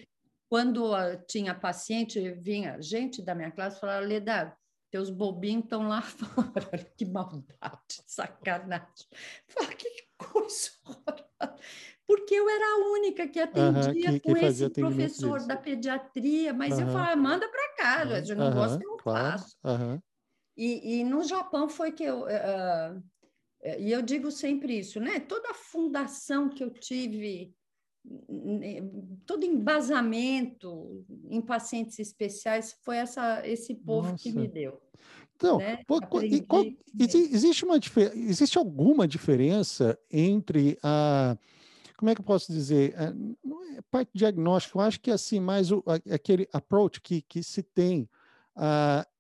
S2: quando tinha paciente, vinha gente da minha classe e falava, Leda, teus bobinhos estão lá fora. que maldade, sacanagem. Falei, que coisa horrorosa. Porque eu era a única que atendia uhum, que, com que esse professor disso. da pediatria, mas uhum. eu falava, manda para cá, uhum. eu não gosto, eu não claro. faço. E, e, no Japão foi que eu. Uh, e eu digo sempre isso, né? Toda a fundação que eu tive, todo embasamento em pacientes especiais foi essa, esse povo Nossa. que me deu.
S1: Então, né? qual, existe, uma, existe alguma diferença entre a. Como é que eu posso dizer? Não é parte diagnóstica, eu acho que é assim, mais o, aquele approach que, que se tem. Uh,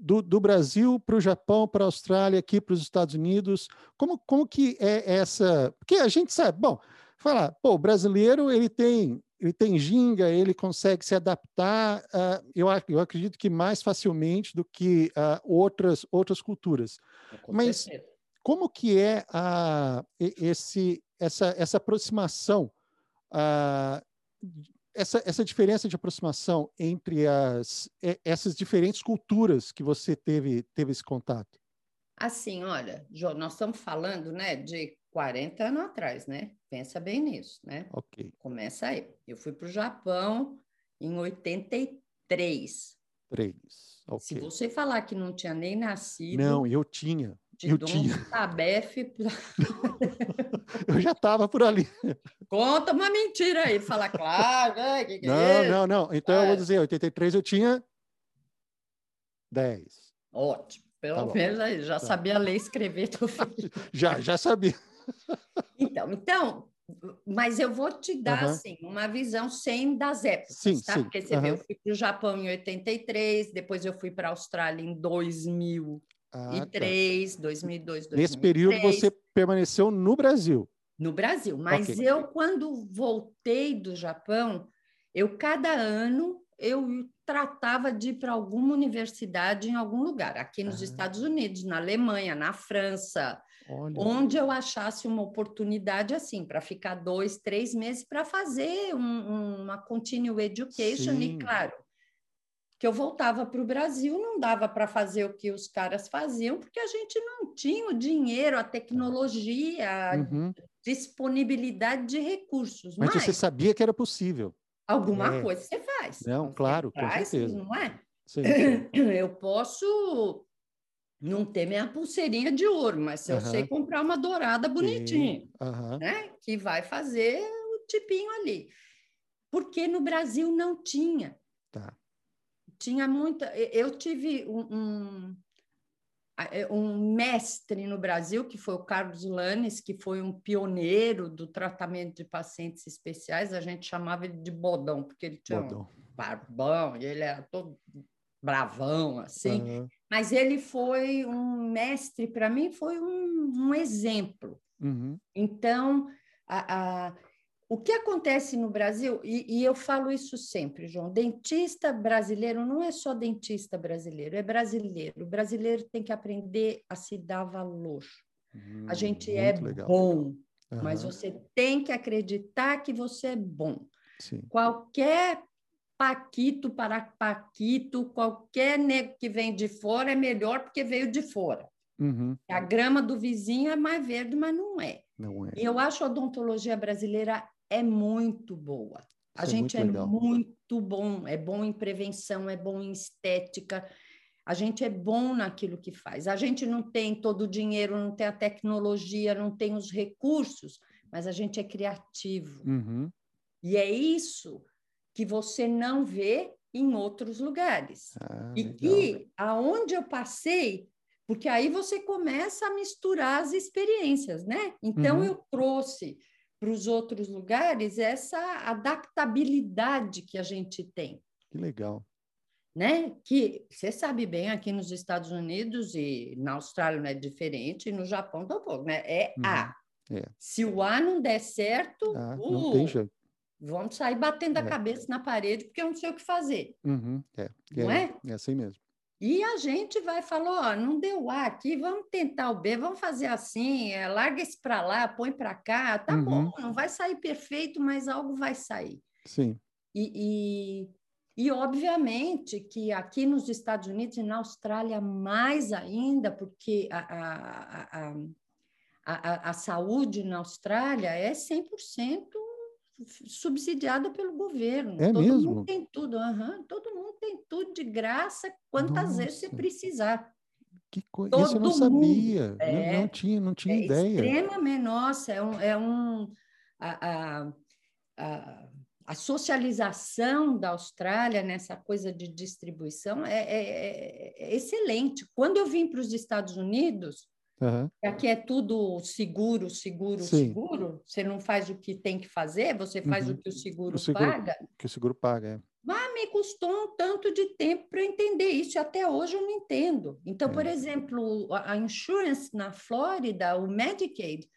S1: do, do Brasil para o Japão, para a Austrália, aqui para os Estados Unidos, como, como que é essa? Porque a gente sabe, bom, falar, pô, o brasileiro ele tem ele tem ginga, ele consegue se adaptar, uh, eu, eu acredito que mais facilmente do que uh, outras outras culturas. Com Mas certeza. como que é a, esse essa essa aproximação uh, essa, essa diferença de aproximação entre as, essas diferentes culturas que você teve, teve esse contato?
S2: Assim, olha, nós estamos falando né, de 40 anos atrás, né? Pensa bem nisso, né?
S1: Ok.
S2: Começa aí. Eu fui para o Japão em 83.
S1: Três. Okay.
S2: Se você falar que não tinha nem nascido.
S1: Não, eu tinha. Eu
S2: Dom
S1: tinha.
S2: Tabefe.
S1: eu já estava por ali.
S2: Conta uma mentira aí, fala claro. Né? Que que
S1: não,
S2: é
S1: não, não. Então é. eu vou dizer, 83 eu tinha 10.
S2: Ótimo. Pelo tá menos aí, já tá. sabia ler e escrever teu filho.
S1: já, já sabia.
S2: Então, então, mas eu vou te dar uhum. assim, uma visão sem das épocas,
S1: sim,
S2: tá?
S1: Sim.
S2: Porque você uhum. vê, eu fui para o Japão em 83, depois eu fui para a Austrália em 2003, ah, tá. 2002, 2003.
S1: Nesse período você permaneceu no Brasil?
S2: No Brasil, mas okay. eu quando voltei do Japão, eu cada ano eu tratava de ir para alguma universidade em algum lugar, aqui nos ah. Estados Unidos, na Alemanha, na França, Olha. onde eu achasse uma oportunidade assim, para ficar dois, três meses para fazer um, uma continuing education, Sim. e claro, que eu voltava para o Brasil, não dava para fazer o que os caras faziam, porque a gente não tinha o dinheiro, a tecnologia, uhum. a disponibilidade de recursos.
S1: Mas, Mas você sabia que era possível.
S2: Alguma é. coisa você faz.
S1: Não, claro, com certeza.
S2: Não é? Sim. Eu posso não ter minha pulseirinha de ouro, mas se eu sei comprar uma dourada bonitinha, né? Que vai fazer o tipinho ali. Porque no Brasil não tinha.
S1: Tá.
S2: Tinha muita. Eu tive um, um é, um mestre no Brasil, que foi o Carlos Lanes, que foi um pioneiro do tratamento de pacientes especiais, a gente chamava ele de bodão, porque ele tinha bodão. um barbão, e ele era todo bravão, assim. Uhum. Mas ele foi um mestre, para mim, foi um, um exemplo.
S1: Uhum.
S2: Então, a, a o que acontece no Brasil, e, e, eu falo isso sempre, João, dentista brasileiro não é só dentista brasileiro, é brasileiro. O brasileiro tem que aprender a se dar valor. Hum, a gente é legal. bom, uhum. mas você tem que acreditar que você é bom.
S1: Sim.
S2: Qualquer paquito para paquito, qualquer nego que vem de fora é melhor porque veio de fora.
S1: Uhum.
S2: A grama do vizinho é mais verde, mas não é.
S1: Não é.
S2: E eu acho a odontologia brasileira é muito boa. A Isso é gente é muito, é muito bom, é bom em prevenção, é bom em estética. A gente é bom naquilo que faz. A gente não tem todo o dinheiro, não tem a tecnologia, não tem os recursos, mas a gente é criativo.
S1: Uhum.
S2: E é isso que você não vê em outros lugares.
S1: Ah,
S2: e que aonde eu passei, porque aí você começa a misturar as experiências, né? Então uhum. eu trouxe para os outros lugares essa adaptabilidade que a gente tem.
S1: Que legal.
S2: Né? Que você sabe bem, aqui nos Estados Unidos e na Austrália não é diferente, e no Japão tampouco, né? É uhum. A.
S1: É.
S2: Se o A não der certo,
S1: ah, uh, não tem jeito.
S2: vamos sair batendo
S1: é.
S2: a cabeça na parede porque eu não sei o que fazer.
S1: Uhum. É.
S2: Não é?
S1: É assim mesmo.
S2: E a gente vai falar, ó, não deu A aqui, vamos tentar o B, vamos fazer assim, é, larga esse para lá, põe para cá, tá uhum. bom, não vai sair perfeito, mas algo vai sair.
S1: Sim.
S2: E, e, e, obviamente que aqui nos Estados Unidos e na Austrália mais ainda, porque a, a, a, a, a saúde na Austrália é 100% subsidiada pelo governo.
S1: É
S2: todo
S1: mesmo?
S2: mundo tem tudo, uhum, todo mundo tem tudo de graça, quantas Nossa. vezes você precisar.
S1: Que coisa, isso eu não sabia, é, não, não, tinha, não tinha
S2: é
S1: ideia.
S2: Extremamente, nossa, é um, é um a, a, a, a, socialização da Austrália nessa coisa de distribuição é, é, é, é excelente. Quando eu vim para os Estados Unidos,
S1: Aham.
S2: Aqui é tudo seguro, seguro,
S1: Sim.
S2: seguro. Você não faz o que tem que fazer, você faz
S1: Uhum.
S2: o que o seguro,
S1: O seguro-
S2: paga.
S1: Que o seguro paga, é.
S2: Mas me custou um tanto de tempo para entender isso, e até hoje eu não entendo. Então,
S1: É.
S2: por exemplo, a, insurance na Flórida, o Medicaid,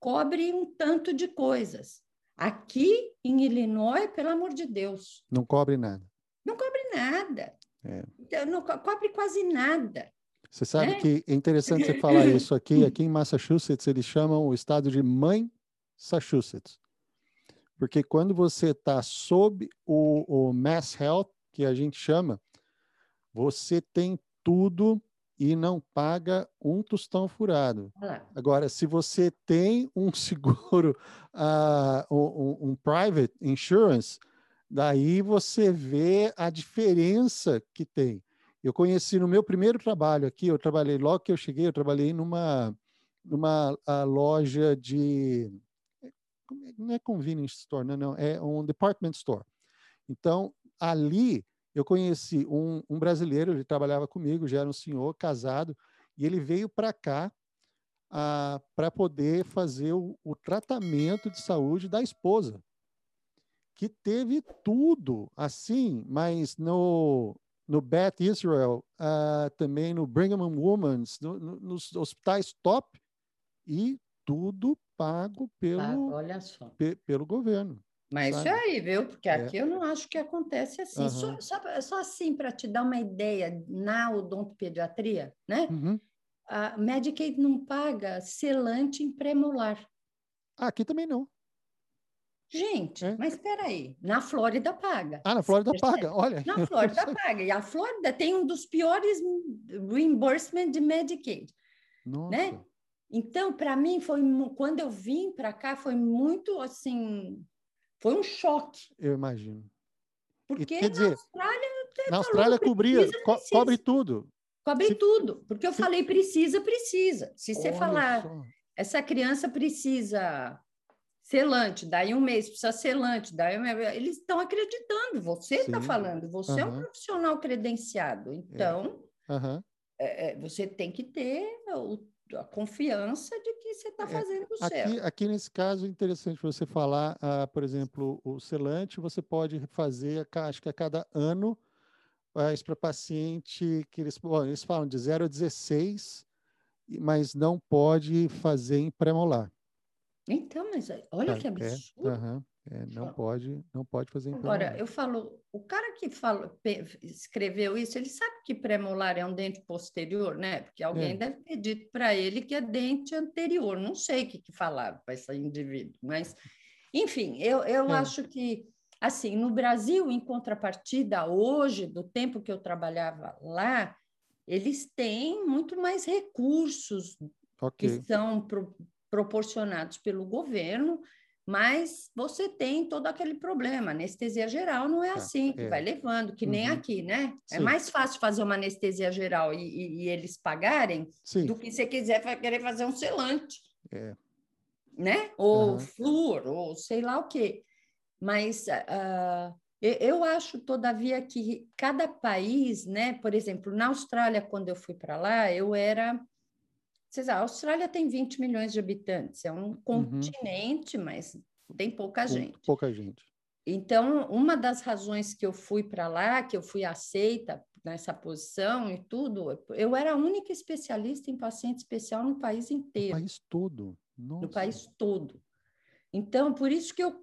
S2: cobre um tanto de coisas. Aqui em Illinois, pelo amor de Deus,
S1: Não cobre nada.
S2: não cobre nada.
S1: É.
S2: Então, Não co- cobre quase nada.
S1: Você sabe
S2: É.
S1: que é interessante você falar isso aqui. Aqui em Massachusetts, eles chamam o estado de mãe Massachusetts. Porque quando você está sob o, o Mass Health, que a gente chama, você tem tudo e não paga um tostão furado. Agora, se você tem um seguro, ah, um, um- um private insurance, daí você vê a diferença que tem. Eu conheci no meu primeiro trabalho aqui, eu trabalhei, logo que eu cheguei, eu trabalhei numa, numa ah, loja de. é- Não é convenience store, não, não, é um department store. Então, ali eu conheci um, um brasileiro, ele trabalhava comigo, já era um senhor casado, e ele veio para cá para poder fazer o, o tratamento de saúde da esposa, que teve tudo assim, mas no, no Beth Israel, ah, também no Brigham and Women's, no- no- nos hospitais top, e tudo pago
S2: Ah,
S1: pelo,
S2: só.
S1: pe- pelo governo.
S2: Mas isso
S1: sabe?
S2: aí, viu? Porque
S1: É.
S2: aqui eu não acho que acontece assim. Só,
S1: Aham.
S2: só, só assim, para te dar uma ideia, na odontopediatria, né?
S1: Uhum.
S2: A Medicaid não paga selante em pré-molar.
S1: Ah, aqui também não.
S2: Gente,
S1: É.
S2: mas espera aí. Na Flórida paga.
S1: Ah, na Flórida paga, olha.
S2: Na Flórida paga. E a Flórida tem um dos piores reimbursement de Medicaid.
S1: Nossa.
S2: né? Então, para mim, foi quando eu vim para cá, foi muito assim, foi um choque,
S1: Eu imagino.
S2: porque na
S1: dizer,
S2: Austrália
S1: Na Austrália cobria,
S2: precisa,
S1: co-
S2: precisa.
S1: cobre tudo.
S2: cobre
S1: se-
S2: tudo, porque eu
S1: se-
S2: falei precisa, precisa. Se você falar,
S1: só.
S2: essa criança precisa selante, daí um mês precisa selante, daí um eles estão acreditando. Você está falando, você é um profissional credenciado, então
S1: Aham.
S2: é, é, você tem que ter o- a confiança de que você está
S1: É,
S2: fazendo o certo.
S1: Aqui, aqui nesse caso é interessante você falar, ah, por exemplo, o selante você pode fazer, acho que a cada ano, mas para paciente que eles, bom, eles falam de 0 a 16, e- mas não pode fazer em pré-molar.
S2: Então, mas olha
S1: tá?
S2: que
S1: É,
S2: absurdo.
S1: aham, é, não pode, não pode fazer em
S2: Agora, eu falo, o cara que fala, escreveu isso, ele sabe que pré-molar é um dente posterior, né? Porque alguém
S1: É.
S2: deve ter dito para ele que é dente anterior. Não sei o que, que falava para esse indivíduo, mas, enfim, eu, eu
S1: É.
S2: acho que, assim, no Brasil, em contrapartida, hoje, do tempo que eu trabalhava lá, eles têm muito mais recursos que
S1: Ok,
S2: são proporcionados pelo governo, mas você tem todo aquele problema. Anestesia geral não é
S1: Tá,
S2: assim, que
S1: é.
S2: vai levando, que nem
S1: Uhum.
S2: aqui, né? É
S1: Sim.
S2: mais fácil fazer uma anestesia geral e, e- e eles pagarem
S1: sim,
S2: do que você quiser querer fazer um selante,
S1: é,
S2: né? Ou
S1: Aham.
S2: flúor, ou sei lá o quê. Mas eu- eu acho, todavia, que cada país, né? Por exemplo, na Austrália, quando eu fui para lá, eu era. Vocês a Austrália tem 20 milhões de habitantes, é um continente, mas tem pouca
S1: com
S2: gente.
S1: pouca gente.
S2: Então, uma das razões que eu fui para lá, que eu fui aceita nessa posição e tudo, eu era a única especialista em paciente especial no país
S1: No
S2: inteiro
S1: país todo.
S2: no
S1: Nossa.
S2: país todo. Então, por isso que eu.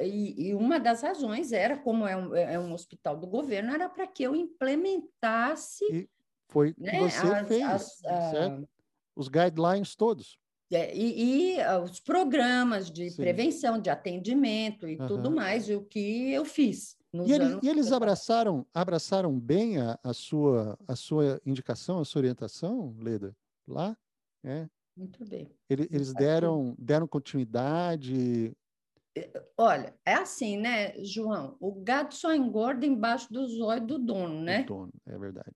S2: E, e uma das razões era, como é um, é um hospital do governo, era para que eu implementasse
S1: E Foi
S2: né,
S1: você
S2: as-
S1: fez,
S2: as,
S1: certo? Os guidelines todos.
S2: é, e, e, ah, os programas de
S1: Sim.
S2: prevenção, de atendimento e tudo
S1: Aham.
S2: mais, e o que eu fiz.
S1: E eles,
S2: anos
S1: e eles abraçaram, abraçaram bem a, a sua, a sua indicação, a sua orientação, Leda? Lá? É.
S2: Muito bem.
S1: Ele- Eles deram, deram continuidade.
S2: Olha, é assim, né, João? O gato só engorda embaixo dos olhos do dono, né?
S1: do dono, é verdade.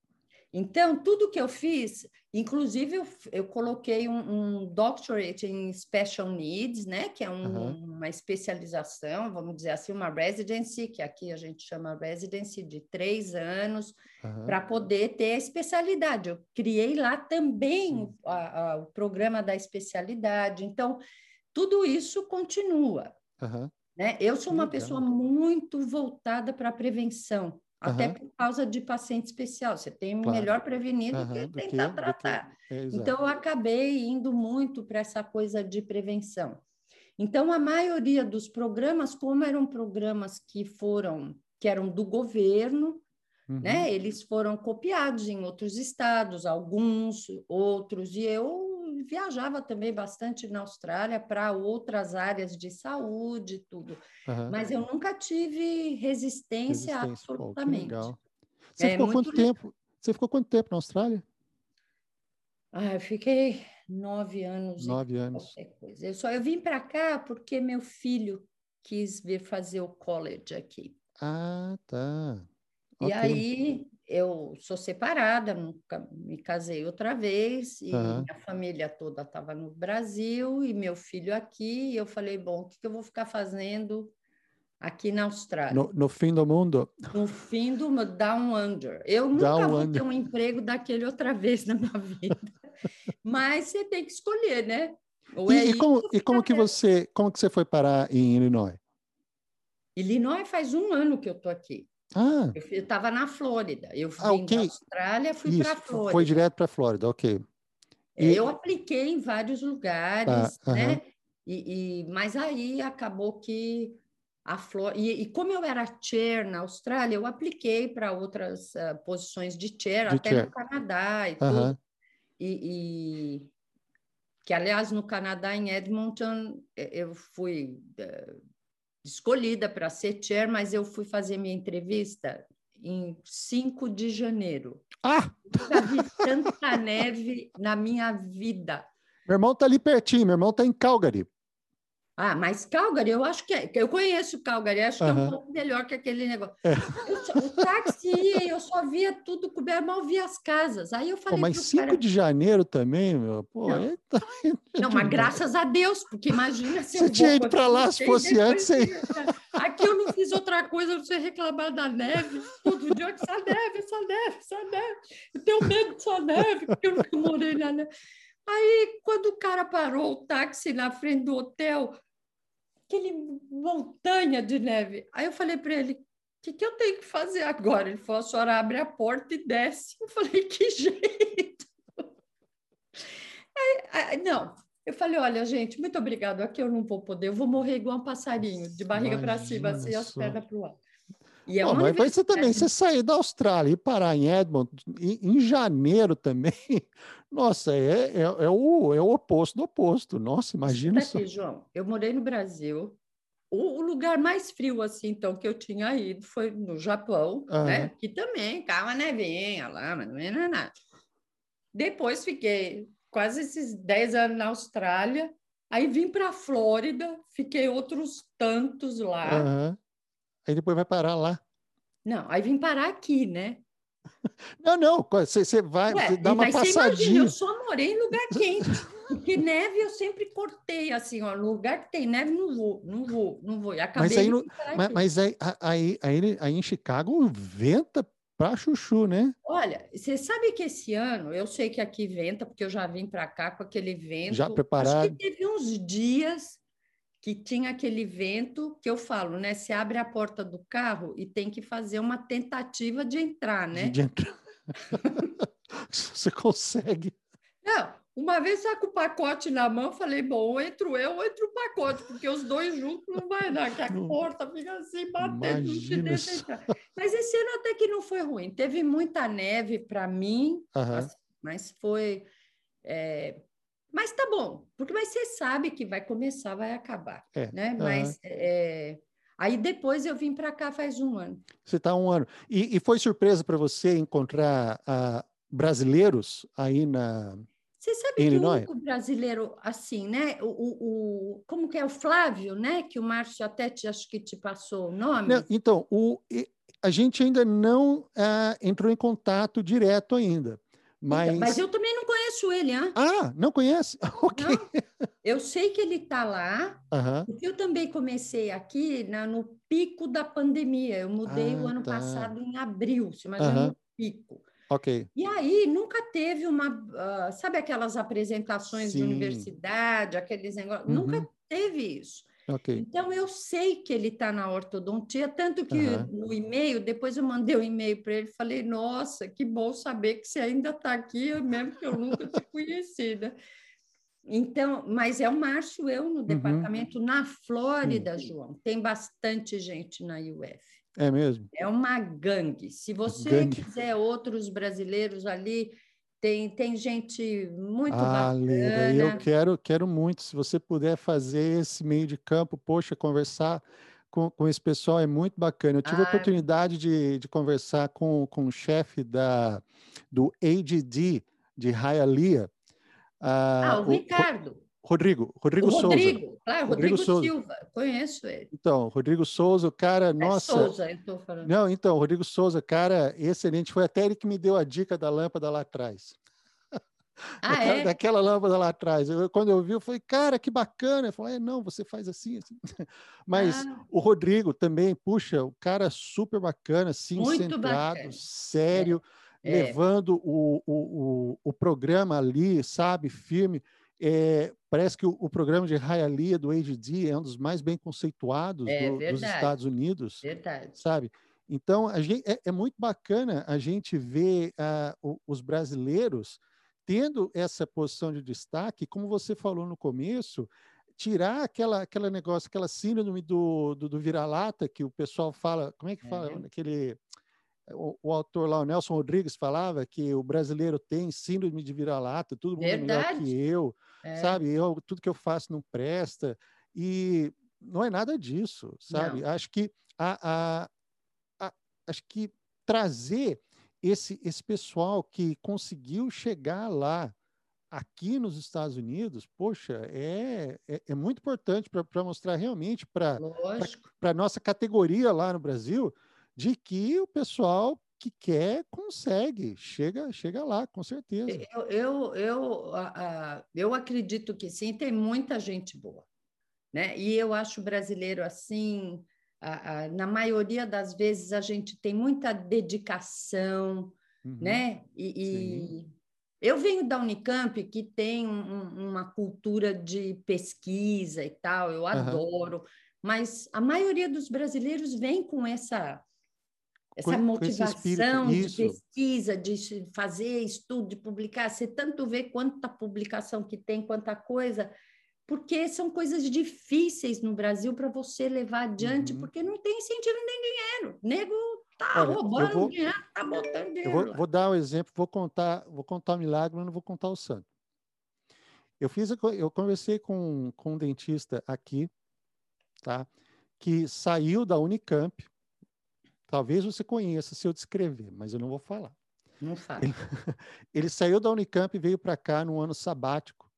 S2: Então, tudo que eu fiz, Inclusive, eu, eu coloquei um, um, doctorate em special needs, né, que é um, uhum. uma especialização, vamos dizer assim, uma residency, que aqui a gente chama residency, de três anos, uhum. para poder ter a especialidade. Eu criei lá também a, a, o programa da especialidade. Então, tudo isso continua. Uhum. Né? Eu sou uma pessoa muito voltada para a prevenção. Até por causa de paciente especial. Você tem claro. melhor prevenido uhum, que tentar que, tratar. Que, é, então, eu acabei indo muito para essa coisa de prevenção. Então, a maioria dos programas, como eram programas que foram, que eram do governo, uhum. né? Eles foram copiados em outros estados, alguns, outros, e eu viajava também bastante na Austrália para outras áreas de saúde, tudo. Uhum. Mas eu nunca tive resistência, resistência. absolutamente. Pô.
S1: Você é, ficou quanto tempo? Você ficou quanto tempo na Austrália?
S2: Ah, eu fiquei nove anos.
S1: Nove anos.
S2: Eu só eu vim para cá porque meu filho quis vir fazer o college aqui.
S1: Ah, tá.
S2: E okay. aí eu sou separada, nunca me casei outra vez, e uhum. minha família toda estava no Brasil, e meu filho aqui, e eu falei, bom, o que, que eu vou ficar fazendo aqui na Austrália?
S1: No, no fim do mundo?
S2: No fim do Down Under. Eu nunca down vou under. ter um emprego daquele outra vez na minha vida. Mas você tem que escolher, né?
S1: Ou e, é e como, e como que você como que você foi parar em Illinois?
S2: Illinois faz um ano que eu tô aqui.
S1: Ah.
S2: Eu estava na Flórida. Eu ah, vim okay. da Austrália, fui para a Flórida.
S1: Foi direto para a Flórida, ok.
S2: E... Eu apliquei em vários lugares, ah, né? E, e, mas aí acabou que a Flórida. E, e, como eu era chair na Austrália, eu apliquei para outras uh, posições de chair, de até chair. no Canadá e tudo. E, e, que, aliás, no Canadá, em Edmonton, eu fui. Uh, escolhida para ser chair, mas eu fui fazer minha entrevista em 5 de janeiro.
S1: Ah!
S2: Nunca vi tanta neve na minha vida.
S1: Meu irmão está ali pertinho, meu irmão está em Calgary.
S2: Ah, mas Calgary, eu acho que é, eu conheço Calgary, acho que é um pouco melhor que aquele negócio. É. Eu, o táxi ia, eu só via tudo coberto, mal via as casas. Aí eu falei.
S1: Pô, mas 5 cara, de janeiro também, meu. Pô,
S2: não, tá... não mas graças a Deus, porque imagina se
S1: você eu tinha ido para lá se fosse antes. Você...
S2: Aqui eu não fiz outra coisa não reclamar da neve. Todo dia essa neve, essa neve, essa neve. Eu tenho medo dessa neve, porque eu nunca morei na neve. Aí, quando o cara parou o táxi na frente do hotel, aquele montanha de neve. Aí eu falei para ele, o que, que eu tenho que fazer agora? Ele falou, a senhora abre a porta e desce. Eu falei, que jeito? Aí, aí, não, eu falei, olha, gente, muito obrigado, aqui eu não vou poder, eu vou morrer igual um passarinho, de barriga para cima, assim, as pernas para o ar.
S1: E é oh, mas você também, você sair da Austrália e parar em Edmonton, em, em janeiro também, nossa, é, é, é, o, é o oposto do oposto. Nossa, imagina
S2: isso. Aqui, João, eu morei no Brasil, o, o, lugar mais frio, assim, então, que eu tinha ido foi no Japão, né? Que também, calma, nevinha lá, mas não é nada. Depois fiquei quase esses 10 anos na Austrália, aí vim para a Flórida, fiquei outros tantos lá.
S1: Uhum. Aí depois vai parar lá.
S2: Não, aí vim parar aqui, né?
S1: Não, não, você, vai Ué, dar uma passadinha. Imagina,
S2: eu só morei em lugar quente, porque neve eu sempre cortei, assim, ó, no lugar que tem neve não vou, não vou, não vou. Acabei
S1: mas aí, no, mas, mas aí, aí, aí, aí, em Chicago venta para chuchu, né?
S2: Olha, você sabe que esse ano, eu sei que aqui venta, porque eu já vim para cá com aquele vento.
S1: Já preparado.
S2: Acho que teve uns dias que tinha aquele vento que eu falo, né? Se abre a porta do carro e tem que fazer uma tentativa de entrar, né?
S1: De entrar. Você consegue.
S2: Não, uma vez só com o pacote na mão, falei, bom, ou entro eu ou entro o pacote, porque os dois juntos não vai dar, que a não, porta fica assim batendo, não te deixa entrar. Mas esse ano até que não foi ruim. Teve muita neve para mim, assim, mas foi. É, mas tá bom, porque mas você sabe que vai começar, vai acabar, é. né? Mas é, aí depois eu vim para cá faz um ano.
S1: Você está um ano. E, e foi surpresa para você encontrar uh, brasileiros aí na
S2: você sabe que o único brasileiro assim, né? O, o, o, como que é o Flávio, né? Que o Márcio até te, acho que te passou o nome.
S1: Não, então, o, a gente ainda não uh, entrou em contato direto ainda Mas...
S2: Mas eu também não conheço ele, hein?
S1: Ah, não conhece? Ok.
S2: Não, eu sei que ele está lá,
S1: Aham.
S2: porque eu também comecei aqui na- no pico da pandemia. Eu mudei o
S1: Ah,
S2: ano
S1: tá.
S2: passado em abril, se imagina
S1: Aham.
S2: no pico.
S1: Ok.
S2: E aí nunca teve uma, ah, sabe aquelas apresentações de
S1: Sim.
S2: universidade, aqueles negócios,
S1: Uhum.
S2: nunca teve isso.
S1: Ok.
S2: Então eu sei que ele está na ortodontia, tanto que
S1: Aham.
S2: no e-mail, depois eu mandei um e-mail para ele, falei, nossa, que bom saber que você ainda está aqui, mesmo que eu nunca te conhecida. Então, mas é o Márcio eu
S1: Uhum.
S2: no departamento na Flórida, João. Tem bastante gente na UF.
S1: É mesmo?
S2: É uma gangue. Se você
S1: Gangue.
S2: quiser outros brasileiros ali, tem, tem gente muito
S1: Ah,
S2: bacana.
S1: eu quero, quero muito. Se você puder fazer esse meio de campo, poxa, conversar com, com esse pessoal é muito bacana. Eu tive a
S2: Ah.
S1: oportunidade de, de conversar com, com o chefe da, do AGD de Hialeah,
S2: Ah,
S1: ah,
S2: o Ricardo.
S1: Rodrigo,
S2: O
S1: Rodrigo Souza.
S2: Rodrigo, claro,
S1: Rodrigo
S2: Rodrigo,
S1: Souza.
S2: Silva, conheço ele.
S1: Então, Rodrigo Souza, o cara,
S2: É
S1: nossa,
S2: Souza, eu estou falando.
S1: Não, então, Rodrigo Souza, cara, excelente. Foi até ele que me deu a dica da lâmpada lá atrás.
S2: Ah,
S1: daquela,
S2: é?
S1: daquela lâmpada lá atrás. Eu- quando eu vi, eu falei, cara, que bacana. Eu falei, "É, não, você faz assim, assim. Mas
S2: Ah,
S1: o Rodrigo também, puxa, o cara super bacana, assim,
S2: Muito
S1: centrado,
S2: bacana.
S1: sério,
S2: é.
S1: levando o, o, o, o programa ali, sabe, firme. É, parece que o, o programa de Hialeah do AGD é um dos mais bem conceituados
S2: É
S1: do- dos. Estados Unidos
S2: verdade.
S1: sabe? Então, gente, é, é muito bacana a gente ver ah, o- os brasileiros tendo essa posição de destaque, como você falou no começo, tirar aquela, aquela negócio, aquela síndrome do, do, do vira-lata que o pessoal fala, como é que fala?
S2: É.
S1: Aquele, o, o autor lá, o Nelson Rodrigues, falava que o brasileiro tem síndrome de vira-lata, todo mundo é melhor que
S2: Verdade.
S1: eu,
S2: É.
S1: sabe? Eu, tudo que eu faço não presta. E não é nada disso, sabe?
S2: Não.
S1: Acho que a, a- a- acho que trazer esse, esse pessoal que conseguiu chegar lá aqui nos Estados Unidos, poxa, é, é, é muito importante para mostrar realmente para a nossa categoria lá no Brasil de que o pessoal que quer consegue, chega, chega lá, com certeza.
S2: Eu, eu, eu, a- a- eu acredito que sim, tem muita gente boa. Né? E eu acho o brasileiro assim, a- na maioria das vezes a gente tem muita dedicação,
S1: Uhum.
S2: né? E, e eu venho da Unicamp, que tem um- um- uma cultura de pesquisa e tal, eu
S1: Aham.
S2: adoro, mas a maioria dos brasileiros vem com essa essa
S1: Com- com
S2: motivação de
S1: isso.
S2: pesquisa, de fazer estudo, de publicar. Você tanto vê quanta publicação que tem, quanta coisa, porque são coisas difíceis no Brasil para você levar adiante,
S1: Uhum.
S2: porque não tem incentivo nem dinheiro. O nego tá
S1: Olha,
S2: roubando
S1: vou-
S2: dinheiro, tá botando dinheiro
S1: Eu vou, vou dar um exemplo, vou contar, vou contar um milagre, mas não vou contar o santo. Eu fiz, eu conversei com, com um dentista aqui, tá? Que saiu da Unicamp. Talvez você conheça se eu descrever, mas eu não vou falar.
S2: Não fala.
S1: Ele saiu da Unicamp e veio para cá no ano sabático,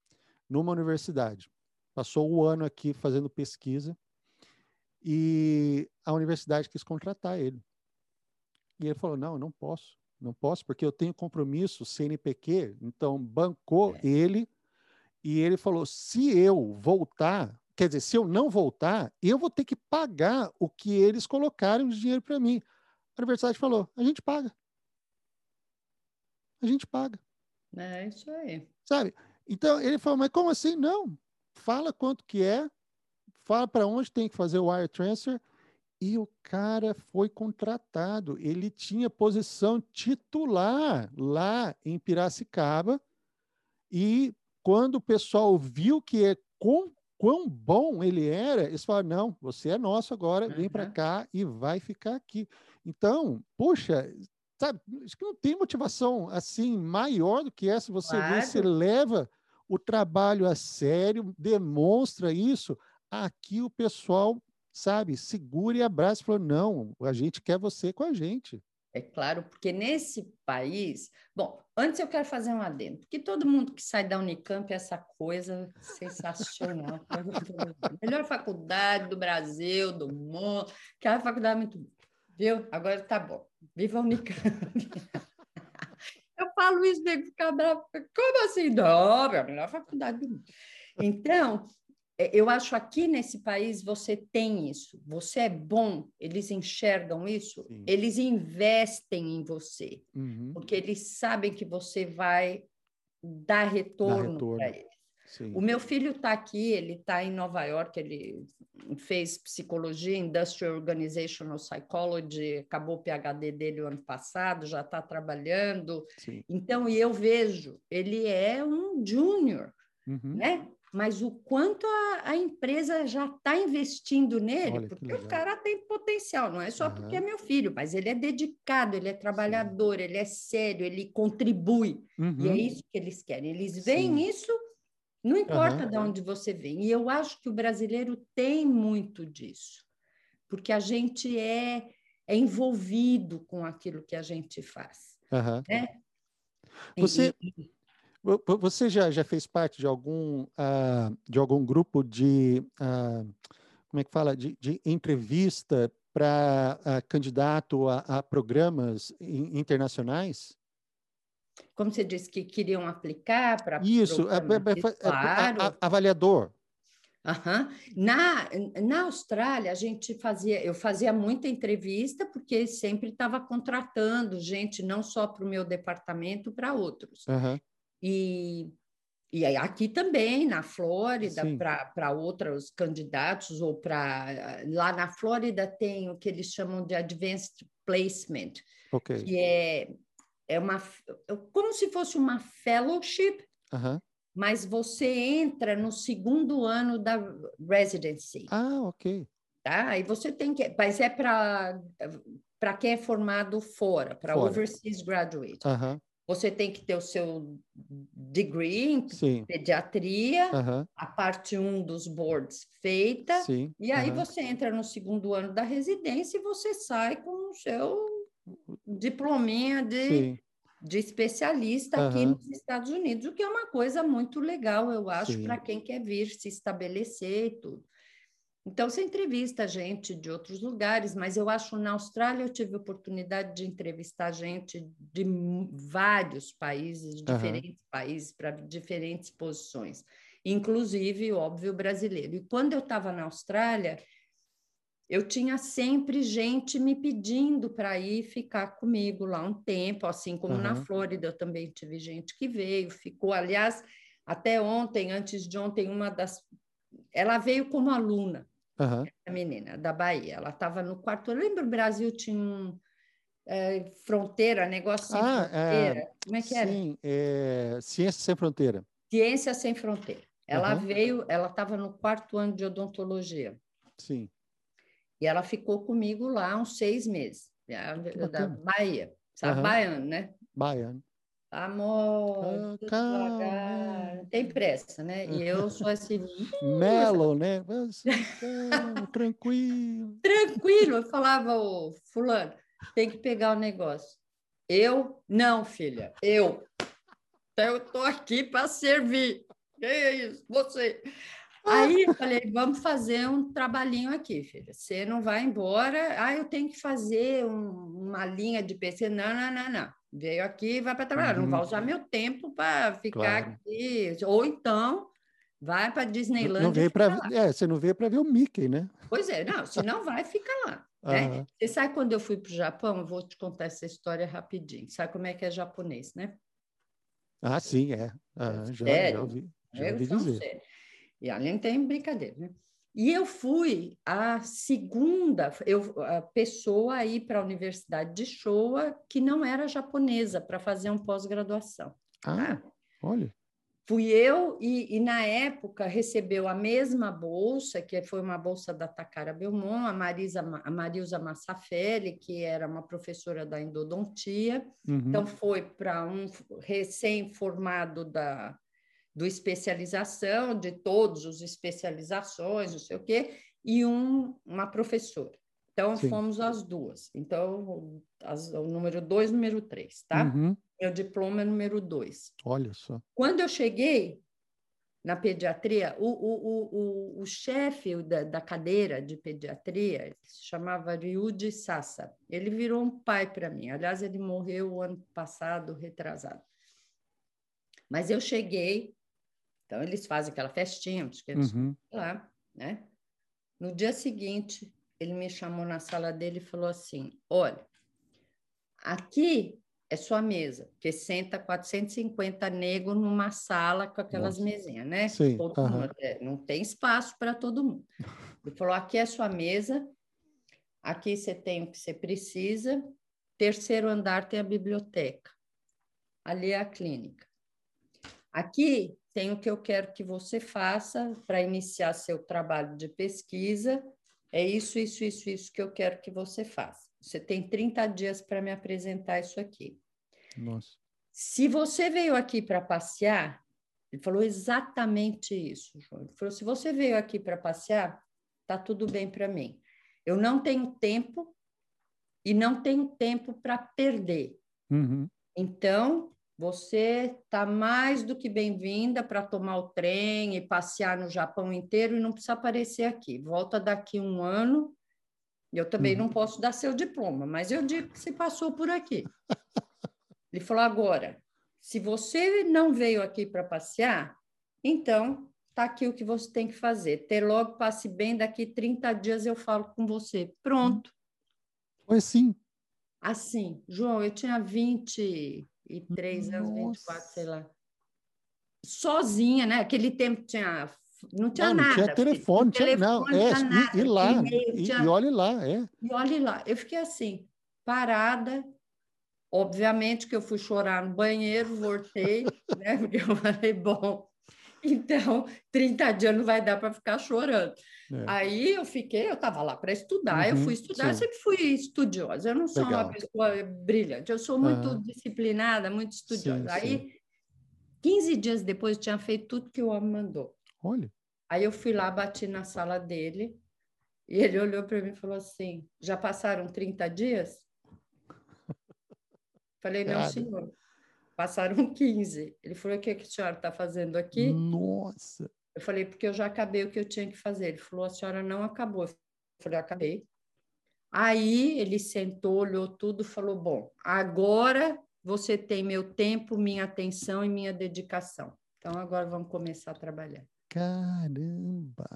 S1: numa universidade. Passou o ano aqui fazendo pesquisa e a universidade quis contratar ele. E ele falou: não, eu não posso, não posso, porque eu tenho compromisso CNPq, então bancou
S2: É.
S1: ele e ele falou: se eu voltar, quer dizer, se eu não voltar, eu vou ter que pagar o que eles colocaram de dinheiro para mim. A universidade falou: a gente paga. A gente paga
S2: É isso aí.
S1: sabe? Então ele falou, mas como assim? Não, fala quanto que é, fala para onde tem que fazer o wire transfer e o cara foi contratado. Ele tinha posição titular lá em Piracicaba e quando o pessoal viu que é quão, quão bom ele era, eles falaram, não, você é nosso agora, vem para
S2: Uhum.
S1: cá e vai ficar aqui. Então, poxa, sabe, acho que não tem motivação assim maior do que essa. Você vê, você
S2: Claro.
S1: leva o trabalho a sério, demonstra isso. Aqui o pessoal, sabe, segura e abraça e fala: não, a gente quer você com a gente.
S2: É claro, porque nesse país. Bom, antes eu quero fazer um adendo, porque todo mundo que sai da Unicamp é essa coisa sensacional. Melhor faculdade do Brasil, do mundo, aquela faculdade é muito boa, viu? Agora tá bom. Viva a Unicamp! Eu falo isso, nego fica bravo. Como assim? Não, é a melhor faculdade do mundo. Então, eu acho aqui nesse país você tem isso. Você é bom, eles enxergam isso, Sim. eles investem em você, uhum. porque eles sabem que você vai dar retorno, retorno. para eles. Sim. O meu filho está aqui, ele está em Nova York, ele fez psicologia, Industrial Organizational Psychology, acabou o PhD dele o ano passado, já está trabalhando. Sim. Então, e eu vejo, ele é um júnior, uhum. né? Mas o quanto a, a empresa já está investindo nele, Olha, porque o cara tem potencial, não é só uhum. porque é meu filho, mas ele é dedicado, ele é trabalhador, Sim. ele é sério, ele contribui. Uhum. E é uhum. isso que eles querem. Eles veem Sim. isso não importa uhum. de onde você vem. E eu acho que o brasileiro tem muito disso, porque a gente é, é envolvido com aquilo que a gente faz. Né?
S1: Você, e, você já, já fez parte de algum, uh, de algum grupo de, uh, como é que fala, de, de entrevista para uh, candidato a, a programas internacionais?
S2: como você disse que queriam aplicar para
S1: isso é, é, é, claro. avaliador
S2: Uhum. Na, na Austrália, a gente fazia, eu fazia muita entrevista, porque sempre estava contratando gente, não só para o meu departamento, para outros. Uhum. E, e aqui também, na Flórida, para outros candidatos, ou para. Lá na Flórida tem o que eles chamam de Advanced Placement, okay. que é é uma como se fosse uma fellowship, uhum. mas você entra no segundo ano da residency.
S1: Ah, ok.
S2: Tá? E você tem que, mas é para para quem é formado fora, para overseas graduate. Uhum. Você tem que ter o seu degree em Sim. pediatria, uhum. a parte 1 um dos boards feita, Sim. e aí uhum. você entra no segundo ano da residência e você sai com o seu diplominha de, de especialista uhum. aqui nos Estados Unidos, o que é uma coisa muito legal, eu acho, para quem quer vir se estabelecer e tudo. Então, você entrevista gente de outros lugares, mas eu acho na Austrália eu tive oportunidade de entrevistar gente de vários países, diferentes uhum. países, para diferentes posições, inclusive, óbvio, brasileiro. E quando eu estava na Austrália, eu tinha sempre gente me pedindo para ir ficar comigo lá um tempo, assim como uhum. na Flórida eu também tive gente que veio, ficou. Aliás, até ontem, antes de ontem, uma das. Ela veio como aluna, uhum. a menina da Bahia. Ela estava no quarto. Eu lembro o Brasil tinha um. É, fronteira, negócio sem ah, fronteira. É, como é que era?
S1: Sim, é, Ciência Sem Fronteira.
S2: Ciência Sem Fronteira. Ela uhum. veio, ela estava no quarto ano de odontologia.
S1: Sim.
S2: E ela ficou comigo lá uns seis meses, da Bahia, sabe? Uhum. Baiano, né?
S1: Baiano.
S2: Amor, ah, calma. tem pressa, né? E eu sou assim.
S1: Melo, né? Calma, tranquilo.
S2: Tranquilo. Eu falava, ô, Fulano, tem que pegar o negócio. Eu? Não, filha, eu. Eu estou aqui para servir. Que é isso? Você. Aí eu falei, vamos fazer um trabalhinho aqui, filha. Você não vai embora. Ah, eu tenho que fazer um, uma linha de PC. Não, não, não, não. Veio aqui e vai para trabalhar. Uhum. Não vai usar meu tempo para ficar claro. aqui. Ou então, vai para Disneyland.
S1: Não veio pra, é, você não veio para ver o Mickey, né?
S2: Pois é, não. Se não vai, fica lá. Uhum. Né? Você sabe quando eu fui para o Japão? Eu vou te contar essa história rapidinho. Sabe como é que é japonês, né?
S1: Ah, sim, é. Ah, já, já ouvi, já ouvi dizer.
S2: Sério. E não tem brincadeira, né? E eu fui a segunda eu, a pessoa a ir para a Universidade de Showa que não era japonesa para fazer um pós-graduação.
S1: Ah, tá? olha.
S2: Fui eu e, e, na época recebeu a mesma bolsa, que foi uma bolsa da Takara Belmont, a, Marisa, a Marilza Massafelli, que era uma professora da endodontia. Uhum. Então foi para um recém-formado da do especialização, de todos os especializações, não sei o quê, e um, uma professora. Então, Sim. fomos as duas. Então, as, o número dois, número três, tá? Uhum. Meu diploma é número dois.
S1: Olha só.
S2: Quando eu cheguei, na pediatria, o, o, o, o chefe da, da, cadeira de pediatria se chamava Ryuji Sassa. Ele virou um pai para mim. Aliás, ele morreu o ano passado, retrasado. Mas eu cheguei, então eles fazem aquela festinha, eles uhum. lá, né? No dia seguinte, ele me chamou na sala dele e falou assim: Olha, aqui é sua mesa, porque senta 450 negros numa sala com aquelas Nossa. mesinhas, né?
S1: Sim,
S2: mundo, é, não tem espaço para todo mundo. Ele falou: aqui é sua mesa, aqui você tem o que você precisa, terceiro andar tem a biblioteca, ali é a clínica. Aqui tem o que eu quero que você faça para iniciar seu trabalho de pesquisa. É isso, isso, isso, isso que eu quero que você faça. Você tem 30 dias para me apresentar isso aqui.
S1: Nossa.
S2: Se você veio aqui para passear, ele falou exatamente isso, João. Ele falou: se você veio aqui para passear, tá tudo bem para mim. Eu não tenho tempo e não tenho tempo para perder.
S1: Uhum.
S2: Então, você está mais do que bem-vinda para tomar o trem e passear no Japão inteiro e não precisa aparecer aqui. Volta daqui um ano eu também uhum. não posso dar seu diploma, mas eu digo que você passou por aqui. Ele falou: agora, se você não veio aqui para passear, então tá aqui o que você tem que fazer. Ter logo passe bem, daqui 30 dias eu falo com você. Pronto.
S1: Foi assim.
S2: Assim, João, eu tinha 23 anos, 24, sei lá. Sozinha, né? Aquele tempo tinha não tinha não, nada.
S1: Não tinha telefone, tinha, telefone, não, é, nada, e, e lá, e, tinha... e olhe lá, é.
S2: E olhe lá. Eu fiquei assim, parada, obviamente que eu fui chorar no banheiro, voltei, né? Porque eu falei, bom, então 30 dias não vai dar para ficar chorando. É. Aí eu fiquei, eu estava lá para estudar, uhum, eu fui estudar, sim. sempre fui estudiosa, eu não sou Legal. uma pessoa brilhante, eu sou muito uhum. disciplinada, muito estudiosa. Sim, Aí, sim. 15 dias depois, eu tinha feito tudo que o homem mandou.
S1: Olha.
S2: Aí eu fui lá, bati na sala dele, e ele olhou para mim e falou assim: Já passaram 30 dias? Falei: Não, senhor. Passaram 15. Ele falou: O que, que a senhora está fazendo aqui?
S1: Nossa!
S2: Eu falei: Porque eu já acabei o que eu tinha que fazer. Ele falou: A senhora não acabou. Eu falei: Acabei. Aí ele sentou, olhou tudo, falou: Bom, agora você tem meu tempo, minha atenção e minha dedicação. Então agora vamos começar a trabalhar.
S1: Caramba!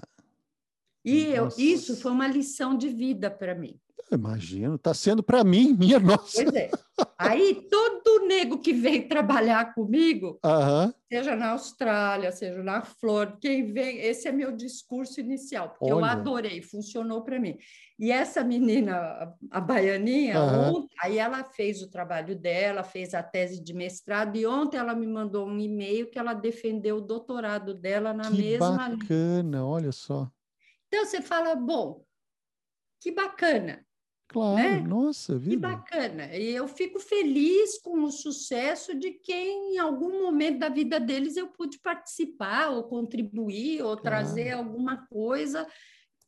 S2: E eu, isso foi uma lição de vida para mim.
S1: Eu imagino, está sendo para mim, minha nossa.
S2: Pois é. Aí todo nego que vem trabalhar comigo,
S1: uhum.
S2: seja na Austrália, seja na Flórida, quem vem, esse é meu discurso inicial, porque Olha. eu adorei, funcionou para mim. E essa menina, a, a baianinha, uhum. ontem, aí ela fez o trabalho dela, fez a tese de mestrado, e ontem ela me mandou um e-mail que ela defendeu o doutorado dela na
S1: que
S2: mesma.
S1: Que bacana, olha só.
S2: Então você fala, bom, que bacana.
S1: Claro, né? nossa vida.
S2: Que bacana. E eu fico feliz com o sucesso de quem, em algum momento da vida deles, eu pude participar, ou contribuir, ou claro. trazer alguma coisa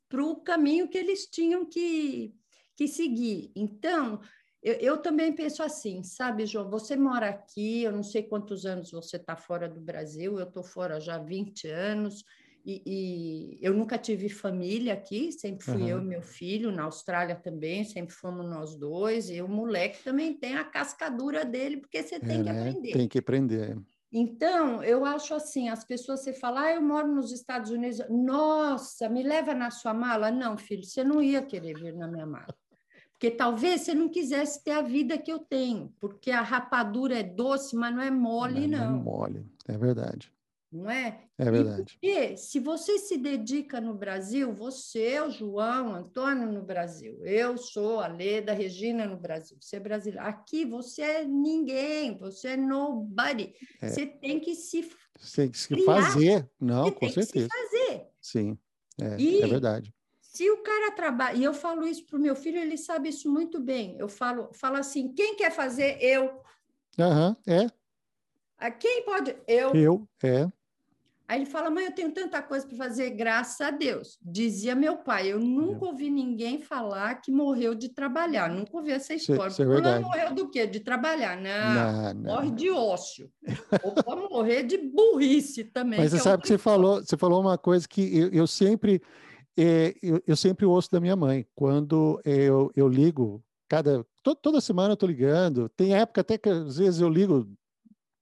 S2: para o caminho que eles tinham que, que seguir. Então, eu, eu, também penso assim, sabe, João? Você mora aqui, eu não sei quantos anos você está fora do Brasil, eu estou fora já há 20 anos. E, e, eu nunca tive família aqui, sempre fui uhum. eu e meu filho, na Austrália também, sempre fomos nós dois, e o moleque também tem a cascadura dele, porque você tem é, que né? aprender.
S1: Tem que aprender.
S2: Então, eu acho assim, as pessoas, você fala, ah, eu moro nos Estados Unidos, nossa, me leva na sua mala? Não, filho, você não ia querer vir na minha mala. Porque talvez você não quisesse ter a vida que eu tenho, porque a rapadura é doce, mas não é mole, não. Não
S1: é mole, é verdade
S2: não é?
S1: É verdade.
S2: E se você se dedica no Brasil, você é o João Antônio no Brasil, eu sou a Leda Regina no Brasil, você é brasileiro. Aqui você é ninguém, você é nobody. É. Você tem que se
S1: você tem que se fazer, não,
S2: você
S1: com certeza.
S2: fazer.
S1: Sim, é, e, é verdade.
S2: Se o cara trabalha, e eu falo isso para o meu filho, ele sabe isso muito bem. Eu falo, falo assim: quem quer fazer? Eu.
S1: Aham, uhum, é.
S2: A quem pode? Eu.
S1: Eu, é.
S2: Aí ele fala, mãe, eu tenho tanta coisa para fazer, graças a Deus. Dizia meu pai, eu nunca ouvi ninguém falar que morreu de trabalhar, nunca ouvi essa história. Isso, isso é morreu do quê? De trabalhar? Não, não morre de ócio. Ou pode morrer de burrice também.
S1: Mas você é sabe que você falou, você falou uma coisa que eu, eu sempre é, eu, eu, sempre ouço da minha mãe. Quando eu, eu ligo, cada to, toda semana eu estou ligando. Tem época até que às vezes eu ligo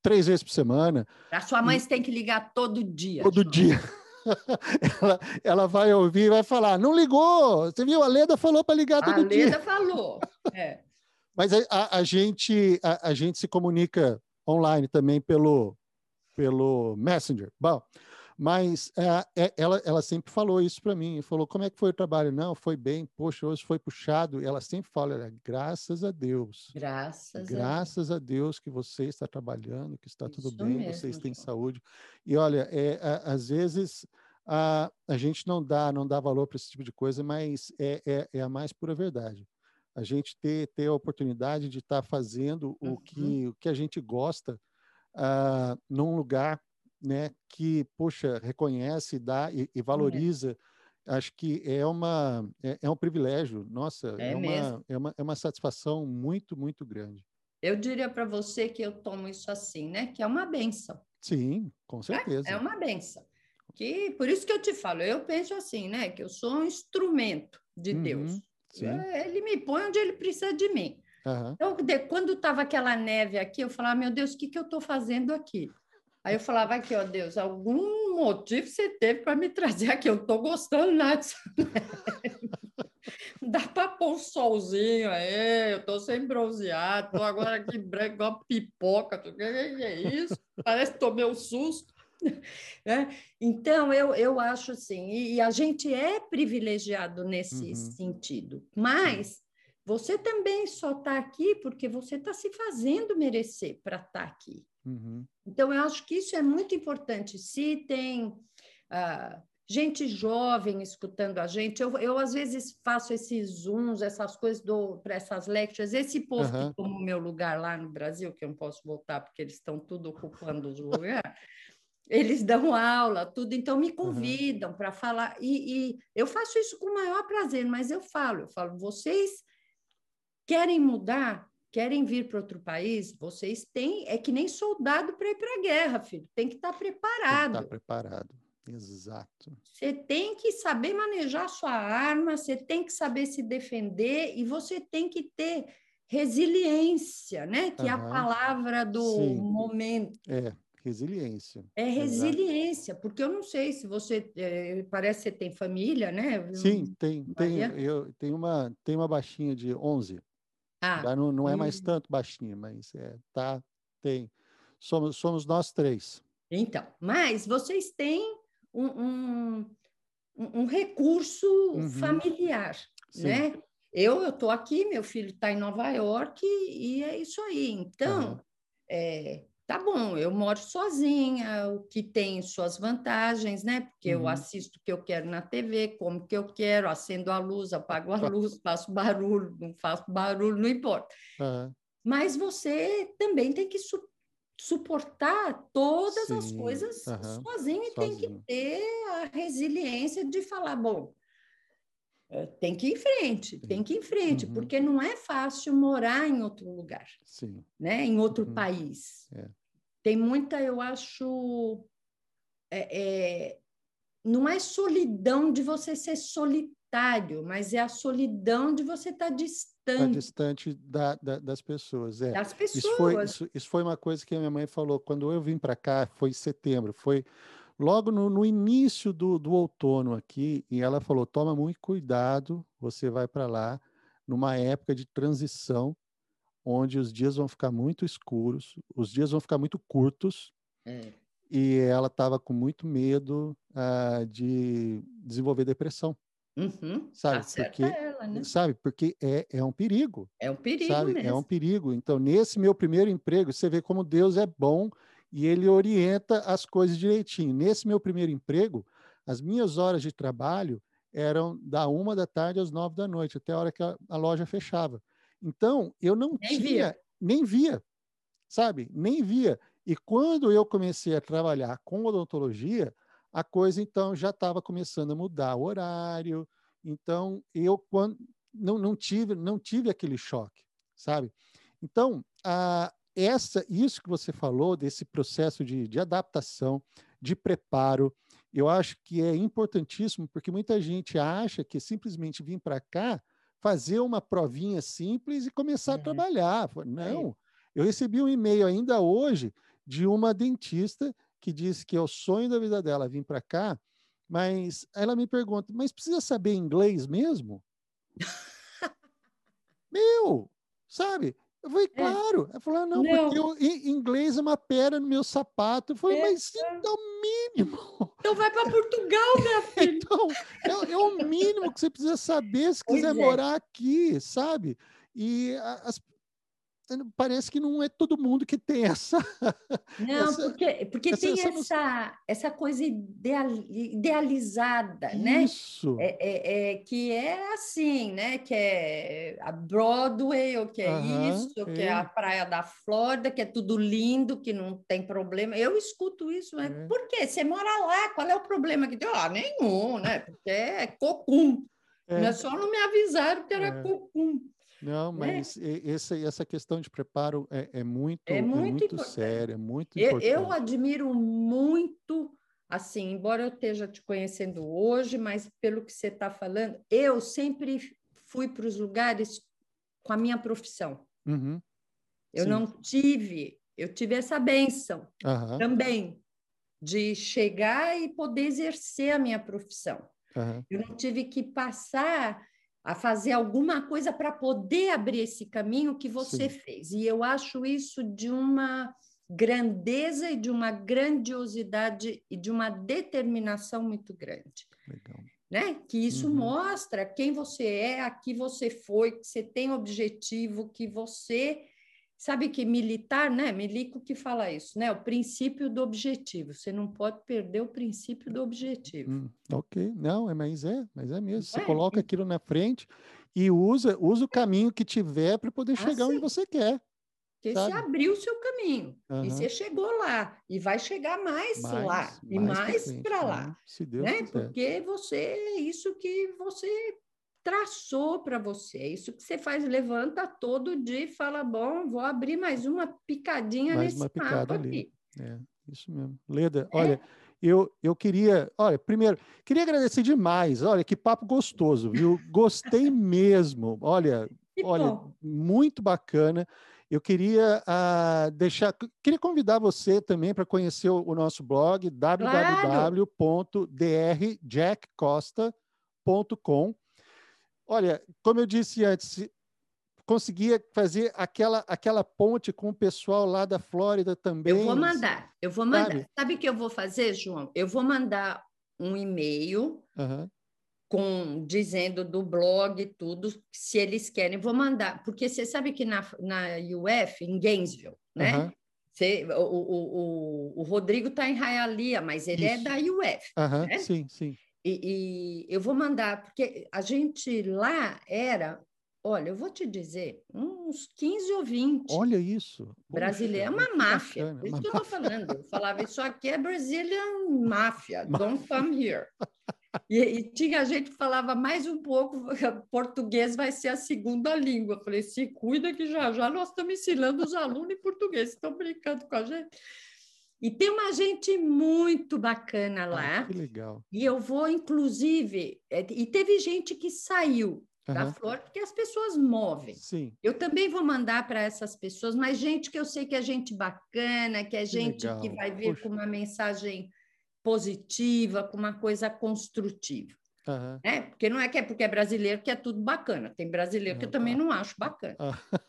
S1: três vezes por semana.
S2: A sua mãe tem que ligar todo dia.
S1: Todo dia. ela, ela vai ouvir e vai falar: não ligou, você viu? A Leda falou para ligar todo
S2: a
S1: dia.
S2: A Leda falou. É.
S1: Mas a, a, a gente, a, a, gente se comunica online também pelo, pelo Messenger. Bom, mas é, ela, ela sempre falou isso para mim. Falou: como é que foi o trabalho? Não, foi bem. Poxa, hoje foi puxado. E ela sempre fala: graças a Deus.
S2: Graças,
S1: graças a, Deus. que você está trabalhando, que está isso tudo bem, mesmo, vocês têm João. saúde. E olha, é, às vezes a, a gente não dá, não dá valor para esse tipo de coisa, mas é, é, é, a mais pura verdade. A gente ter, ter a oportunidade de estar tá fazendo uhum. o, que, o que a gente gosta uh, num lugar né, que, poxa, reconhece, dá e, e é. valoriza, é. acho que é, uma, é, é, um privilégio, nossa, é, é uma, é, uma, é uma satisfação muito, muito grande.
S2: Eu diria para você que eu tomo isso assim, né, que é uma benção.
S1: Sim, com né? certeza.
S2: É, uma benção. Que, por isso que eu te falo, eu penso assim, né, que eu sou um instrumento de uhum, Deus. Sim. Ele me põe onde ele precisa de mim. Uhum. Então, quando estava aquela neve aqui, eu falava, meu Deus, o que, que eu estou fazendo aqui? Aí eu falava aqui, ó Deus, algum motivo você teve para me trazer aqui, eu estou gostando nada disso. Dá para pôr um solzinho aí, eu estou sem bronzeado, estou agora aqui branco igual pipoca, o que é isso? Parece que tomei um susto. Né? Então, eu, eu acho assim, e, e a gente é privilegiado nesse uhum. sentido, mas você também só está aqui porque você está se fazendo merecer para estar tá aqui. Uhum. Então, eu acho que isso é muito importante. Se tem uh, gente jovem escutando a gente, eu, eu às vezes faço esses zooms, essas coisas para essas lectures. Esse povo uhum. que toma o meu lugar lá no Brasil, que eu não posso voltar porque eles estão tudo ocupando os lugares. eles dão aula, tudo, então me convidam uhum. para falar, e, e, eu faço isso com o maior prazer, mas eu falo, eu falo, vocês querem mudar, querem vir para outro país, vocês têm, é que nem soldado para ir para a guerra, filho, tem que estar tá preparado. Tem
S1: que estar tá preparado, exato.
S2: Você tem que saber manejar sua arma, você tem que saber se defender e você tem que ter resiliência, né? Que uhum. é a palavra do Sim. momento.
S1: É, resiliência.
S2: É resiliência, Exato. porque eu não sei se você é, parece que você tem família, né?
S1: Sim, tem, tem eu tenho uma tem uma baixinha de 11. Ah, não, não é mais tanto baixinha, mas é, tá, tem. Somos, somos nós três.
S2: Então, mas vocês têm um, um, um recurso uhum. familiar, Sim. né? Eu estou aqui, meu filho está em Nova York e, e, é isso aí. Então, uhum. é, tá bom, eu moro sozinha, o que tem suas vantagens, né? Porque uhum. eu assisto o que eu quero na TV, como que eu quero, acendo a luz, apago a luz, faço barulho, não faço barulho, não importa. Uhum. Mas você também tem que su suportar todas Sim. as coisas uhum. sozinho e sozinho. tem que ter a resiliência de falar, bom, é, tem que ir em frente, tem que ir em frente, uhum. porque não é fácil morar em outro lugar, Sim. né? em outro uhum. país. É tem muita, eu acho, é, é, não é solidão de você ser solitário, mas é a solidão de você estar tá distante. Tá
S1: distante da, da, das pessoas, é.
S2: Das pessoas.
S1: Isso foi, isso, isso foi uma coisa que a minha mãe falou quando eu vim para cá, foi em setembro, foi logo no, no início do, do outono aqui, e ela falou: toma muito cuidado, você vai para lá numa época de transição onde os dias vão ficar muito escuros, os dias vão ficar muito curtos, é. e ela estava com muito medo uh, de desenvolver depressão.
S2: Uhum.
S1: Sabe? Tá porque, ela, né? sabe? Porque é, é um perigo.
S2: É um perigo sabe?
S1: Mesmo. É um perigo. Então, nesse meu primeiro emprego, você vê como Deus é bom e ele orienta as coisas direitinho. Nesse meu primeiro emprego, as minhas horas de trabalho eram da uma da tarde às nove da noite, até a hora que a, a loja fechava. Então, eu não nem tinha, via. nem via, sabe? Nem via. E quando eu comecei a trabalhar com odontologia, a coisa então já estava começando a mudar o horário. Então eu quando não, não tive não tive aquele choque, sabe? Então a, essa isso que você falou desse processo de, de adaptação, de preparo, eu acho que é importantíssimo porque muita gente acha que simplesmente vir para cá fazer uma provinha simples e começar uhum. a trabalhar. Não, eu recebi um e-mail ainda hoje de uma dentista que disse que é o sonho da vida dela vir para cá, mas ela me pergunta, mas precisa saber inglês mesmo? Meu, sabe? Eu falei, é. claro. Ela falou, ah, não, não, porque eu, inglês é uma pedra no meu sapato. Eu falei, é. mas é o mínimo.
S2: Então vai para Portugal, minha filha.
S1: então, é, é, o mínimo que você precisa saber se quiser é. morar aqui, sabe? E as, parece que não é todo mundo que tem essa.
S2: Não, essa, porque, porque essa, tem essa, essa, coisa ideal, idealizada, né?
S1: Isso.
S2: né? É, é, é, que é assim, né? Que é a Broadway, ou que é isso, que é. a Praia da Flórida, que é tudo lindo, que não tem problema. Eu escuto isso, mas é. por quê? Você mora lá, qual é o problema que tem? Ah, nenhum, né? Porque é cocum. É. É só não me avisaram que era é. cocum.
S1: Não, né? mas é. essa, essa questão de preparo é, é muito, é muito, é muito séria, é muito
S2: eu,
S1: importante.
S2: Eu admiro muito, assim, embora eu esteja te conhecendo hoje, mas pelo que você está falando, eu sempre fui para os lugares com a minha profissão.
S1: Uhum.
S2: Eu Sim. não tive, eu tive essa benção uhum. também de chegar e poder exercer a minha profissão.
S1: Uhum.
S2: Eu não tive que passar a fazer alguma coisa para poder abrir esse caminho que você Sim. fez. E eu acho isso de uma grandeza e de uma grandiosidade e de uma determinação muito grande.
S1: Legal.
S2: Né? Que isso uhum. mostra quem você é, a que você foi, que você tem objetivo, que você Sabe que militar, né? Milico que fala isso, né? O princípio do objetivo. Você não pode perder o princípio do objetivo. Hum,
S1: ok, não, é, mas é, mas é mesmo. Você é. coloca aquilo na frente e usa, usa o caminho que tiver para poder chegar onde você quer.
S2: Porque sabe? você abriu o seu caminho uhum. e você chegou lá e vai chegar mais, mais lá e mais para lá, né?
S1: Se Deus
S2: né?
S1: Quiser.
S2: Porque você é isso que você traçou para você. É isso que você faz, levanta todo dia e fala: bom, vou abrir mais uma picadinha mais nesse uma picada ali. aqui.
S1: É, isso mesmo. Leda, é. olha, eu, eu queria, olha, primeiro, queria agradecer demais. Olha, que papo gostoso, viu? Gostei mesmo. Olha, olha, muito bacana. Eu queria uh, deixar, queria convidar você também para conhecer o, o, nosso blog claro. www.drjackcosta.com. Olha, como eu disse antes, conseguia fazer aquela, aquela ponte com o pessoal lá da Flórida também.
S2: Eu vou mandar, eu vou mandar. Sabe o que eu vou fazer, João? Eu vou mandar um e-mail
S1: uhum.
S2: com dizendo do blog tudo, se eles querem, vou mandar, porque você sabe que na, na UF, em Gainesville, né? Uhum. Você, o, o, o, o Rodrigo está em Hialeah, mas ele é Isso. é da UF.
S1: Uhum.
S2: Né?
S1: Sim, sim.
S2: E, e, eu vou mandar, porque a gente lá era, olha, eu vou te dizer, uns 15 ou 20.
S1: Olha isso.
S2: Brasileiro é uma máfia. Bacana, isso uma que eu estou falando. Eu falava, isso aqui é Brazilian máfia, don't come here. E, e, tinha gente que falava mais um pouco, português vai ser a segunda língua. Eu falei, se cuida que já já nós estamos ensinando os alunos em português, estão brincando com a gente. E tem uma gente muito bacana lá.
S1: Ah, que legal.
S2: E eu vou, inclusive, é, e teve gente que saiu uhum. da flor, porque as pessoas movem.
S1: Sim.
S2: Eu também vou mandar para essas pessoas, mas gente que eu sei que é gente bacana, que é que gente legal. que vai vir Poxa. com uma mensagem positiva, com uma coisa construtiva.
S1: Uhum.
S2: Né? Porque não é que é porque é brasileiro que é tudo bacana. Tem brasileiro que eu também não acho bacana.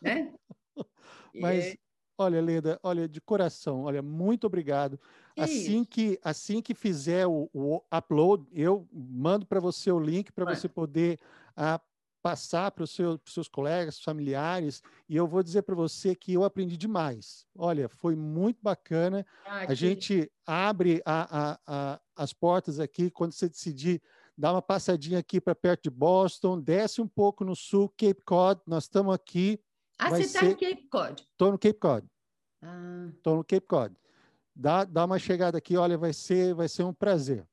S2: Né?
S1: Mas, e... Olha, Leda, olha, de coração, olha, muito obrigado. Que assim isso? que assim que fizer o, o upload, eu mando para você o link para você poder a, ah, passar para os seu, seus colegas, familiares, e eu vou dizer para você que eu aprendi demais. Olha, foi muito bacana. Ah, a gente abre a, a, as portas aqui quando você decidir dar uma passadinha aqui para perto de Boston, desce um pouco no sul, Cape Cod, nós estamos aqui
S2: ah, você está ser... no Cape Cod?
S1: Estou no Cape Cod.
S2: Estou
S1: ah. no Cape Cod. Dá, dá uma chegada aqui, olha, vai ser, vai ser um prazer.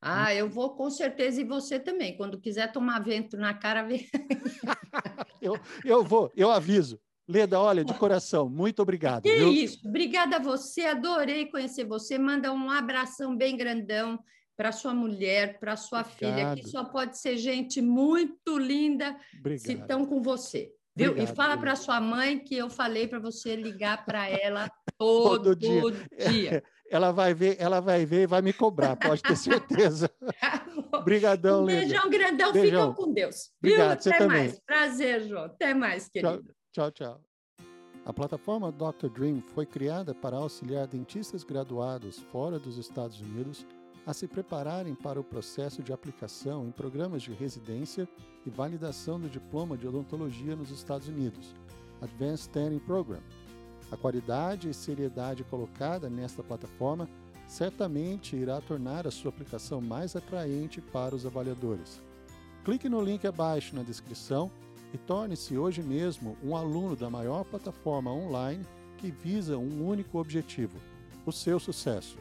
S2: Ah, eu vou com certeza e você também. Quando quiser tomar vento na cara, vem.
S1: eu, eu vou, eu aviso. Leda, olha, de coração, muito obrigado.
S2: Que
S1: viu?
S2: isso, obrigada a você, adorei conhecer você. Manda um abração bem grandão para sua mulher, para sua obrigado. filha, que só pode ser gente muito linda obrigado. se estão com você. Viu? Obrigado, e fala para sua mãe que eu falei para você ligar para ela todo, todo dia. dia.
S1: Ela vai ver, ela vai ver e vai me cobrar, pode ter certeza. Obrigadão,
S2: um beijão grandão, beijão. ficam com Deus.
S1: Obrigado,
S2: Viu? Até
S1: mais.
S2: Também. Prazer, João. Até mais, querido.
S1: Tchau, tchau. tchau. A plataforma Dr. Dream foi criada para auxiliar dentistas graduados fora dos Estados Unidos a se prepararem para o processo de aplicação em programas de residência e validação do diploma de odontologia nos Estados Unidos, Advanced Standing Program. A qualidade e seriedade colocada nesta plataforma certamente irá tornar a sua aplicação mais atraente para os avaliadores. Clique no link abaixo na descrição e torne-se hoje mesmo um aluno da maior plataforma online que visa um único objetivo: o seu sucesso.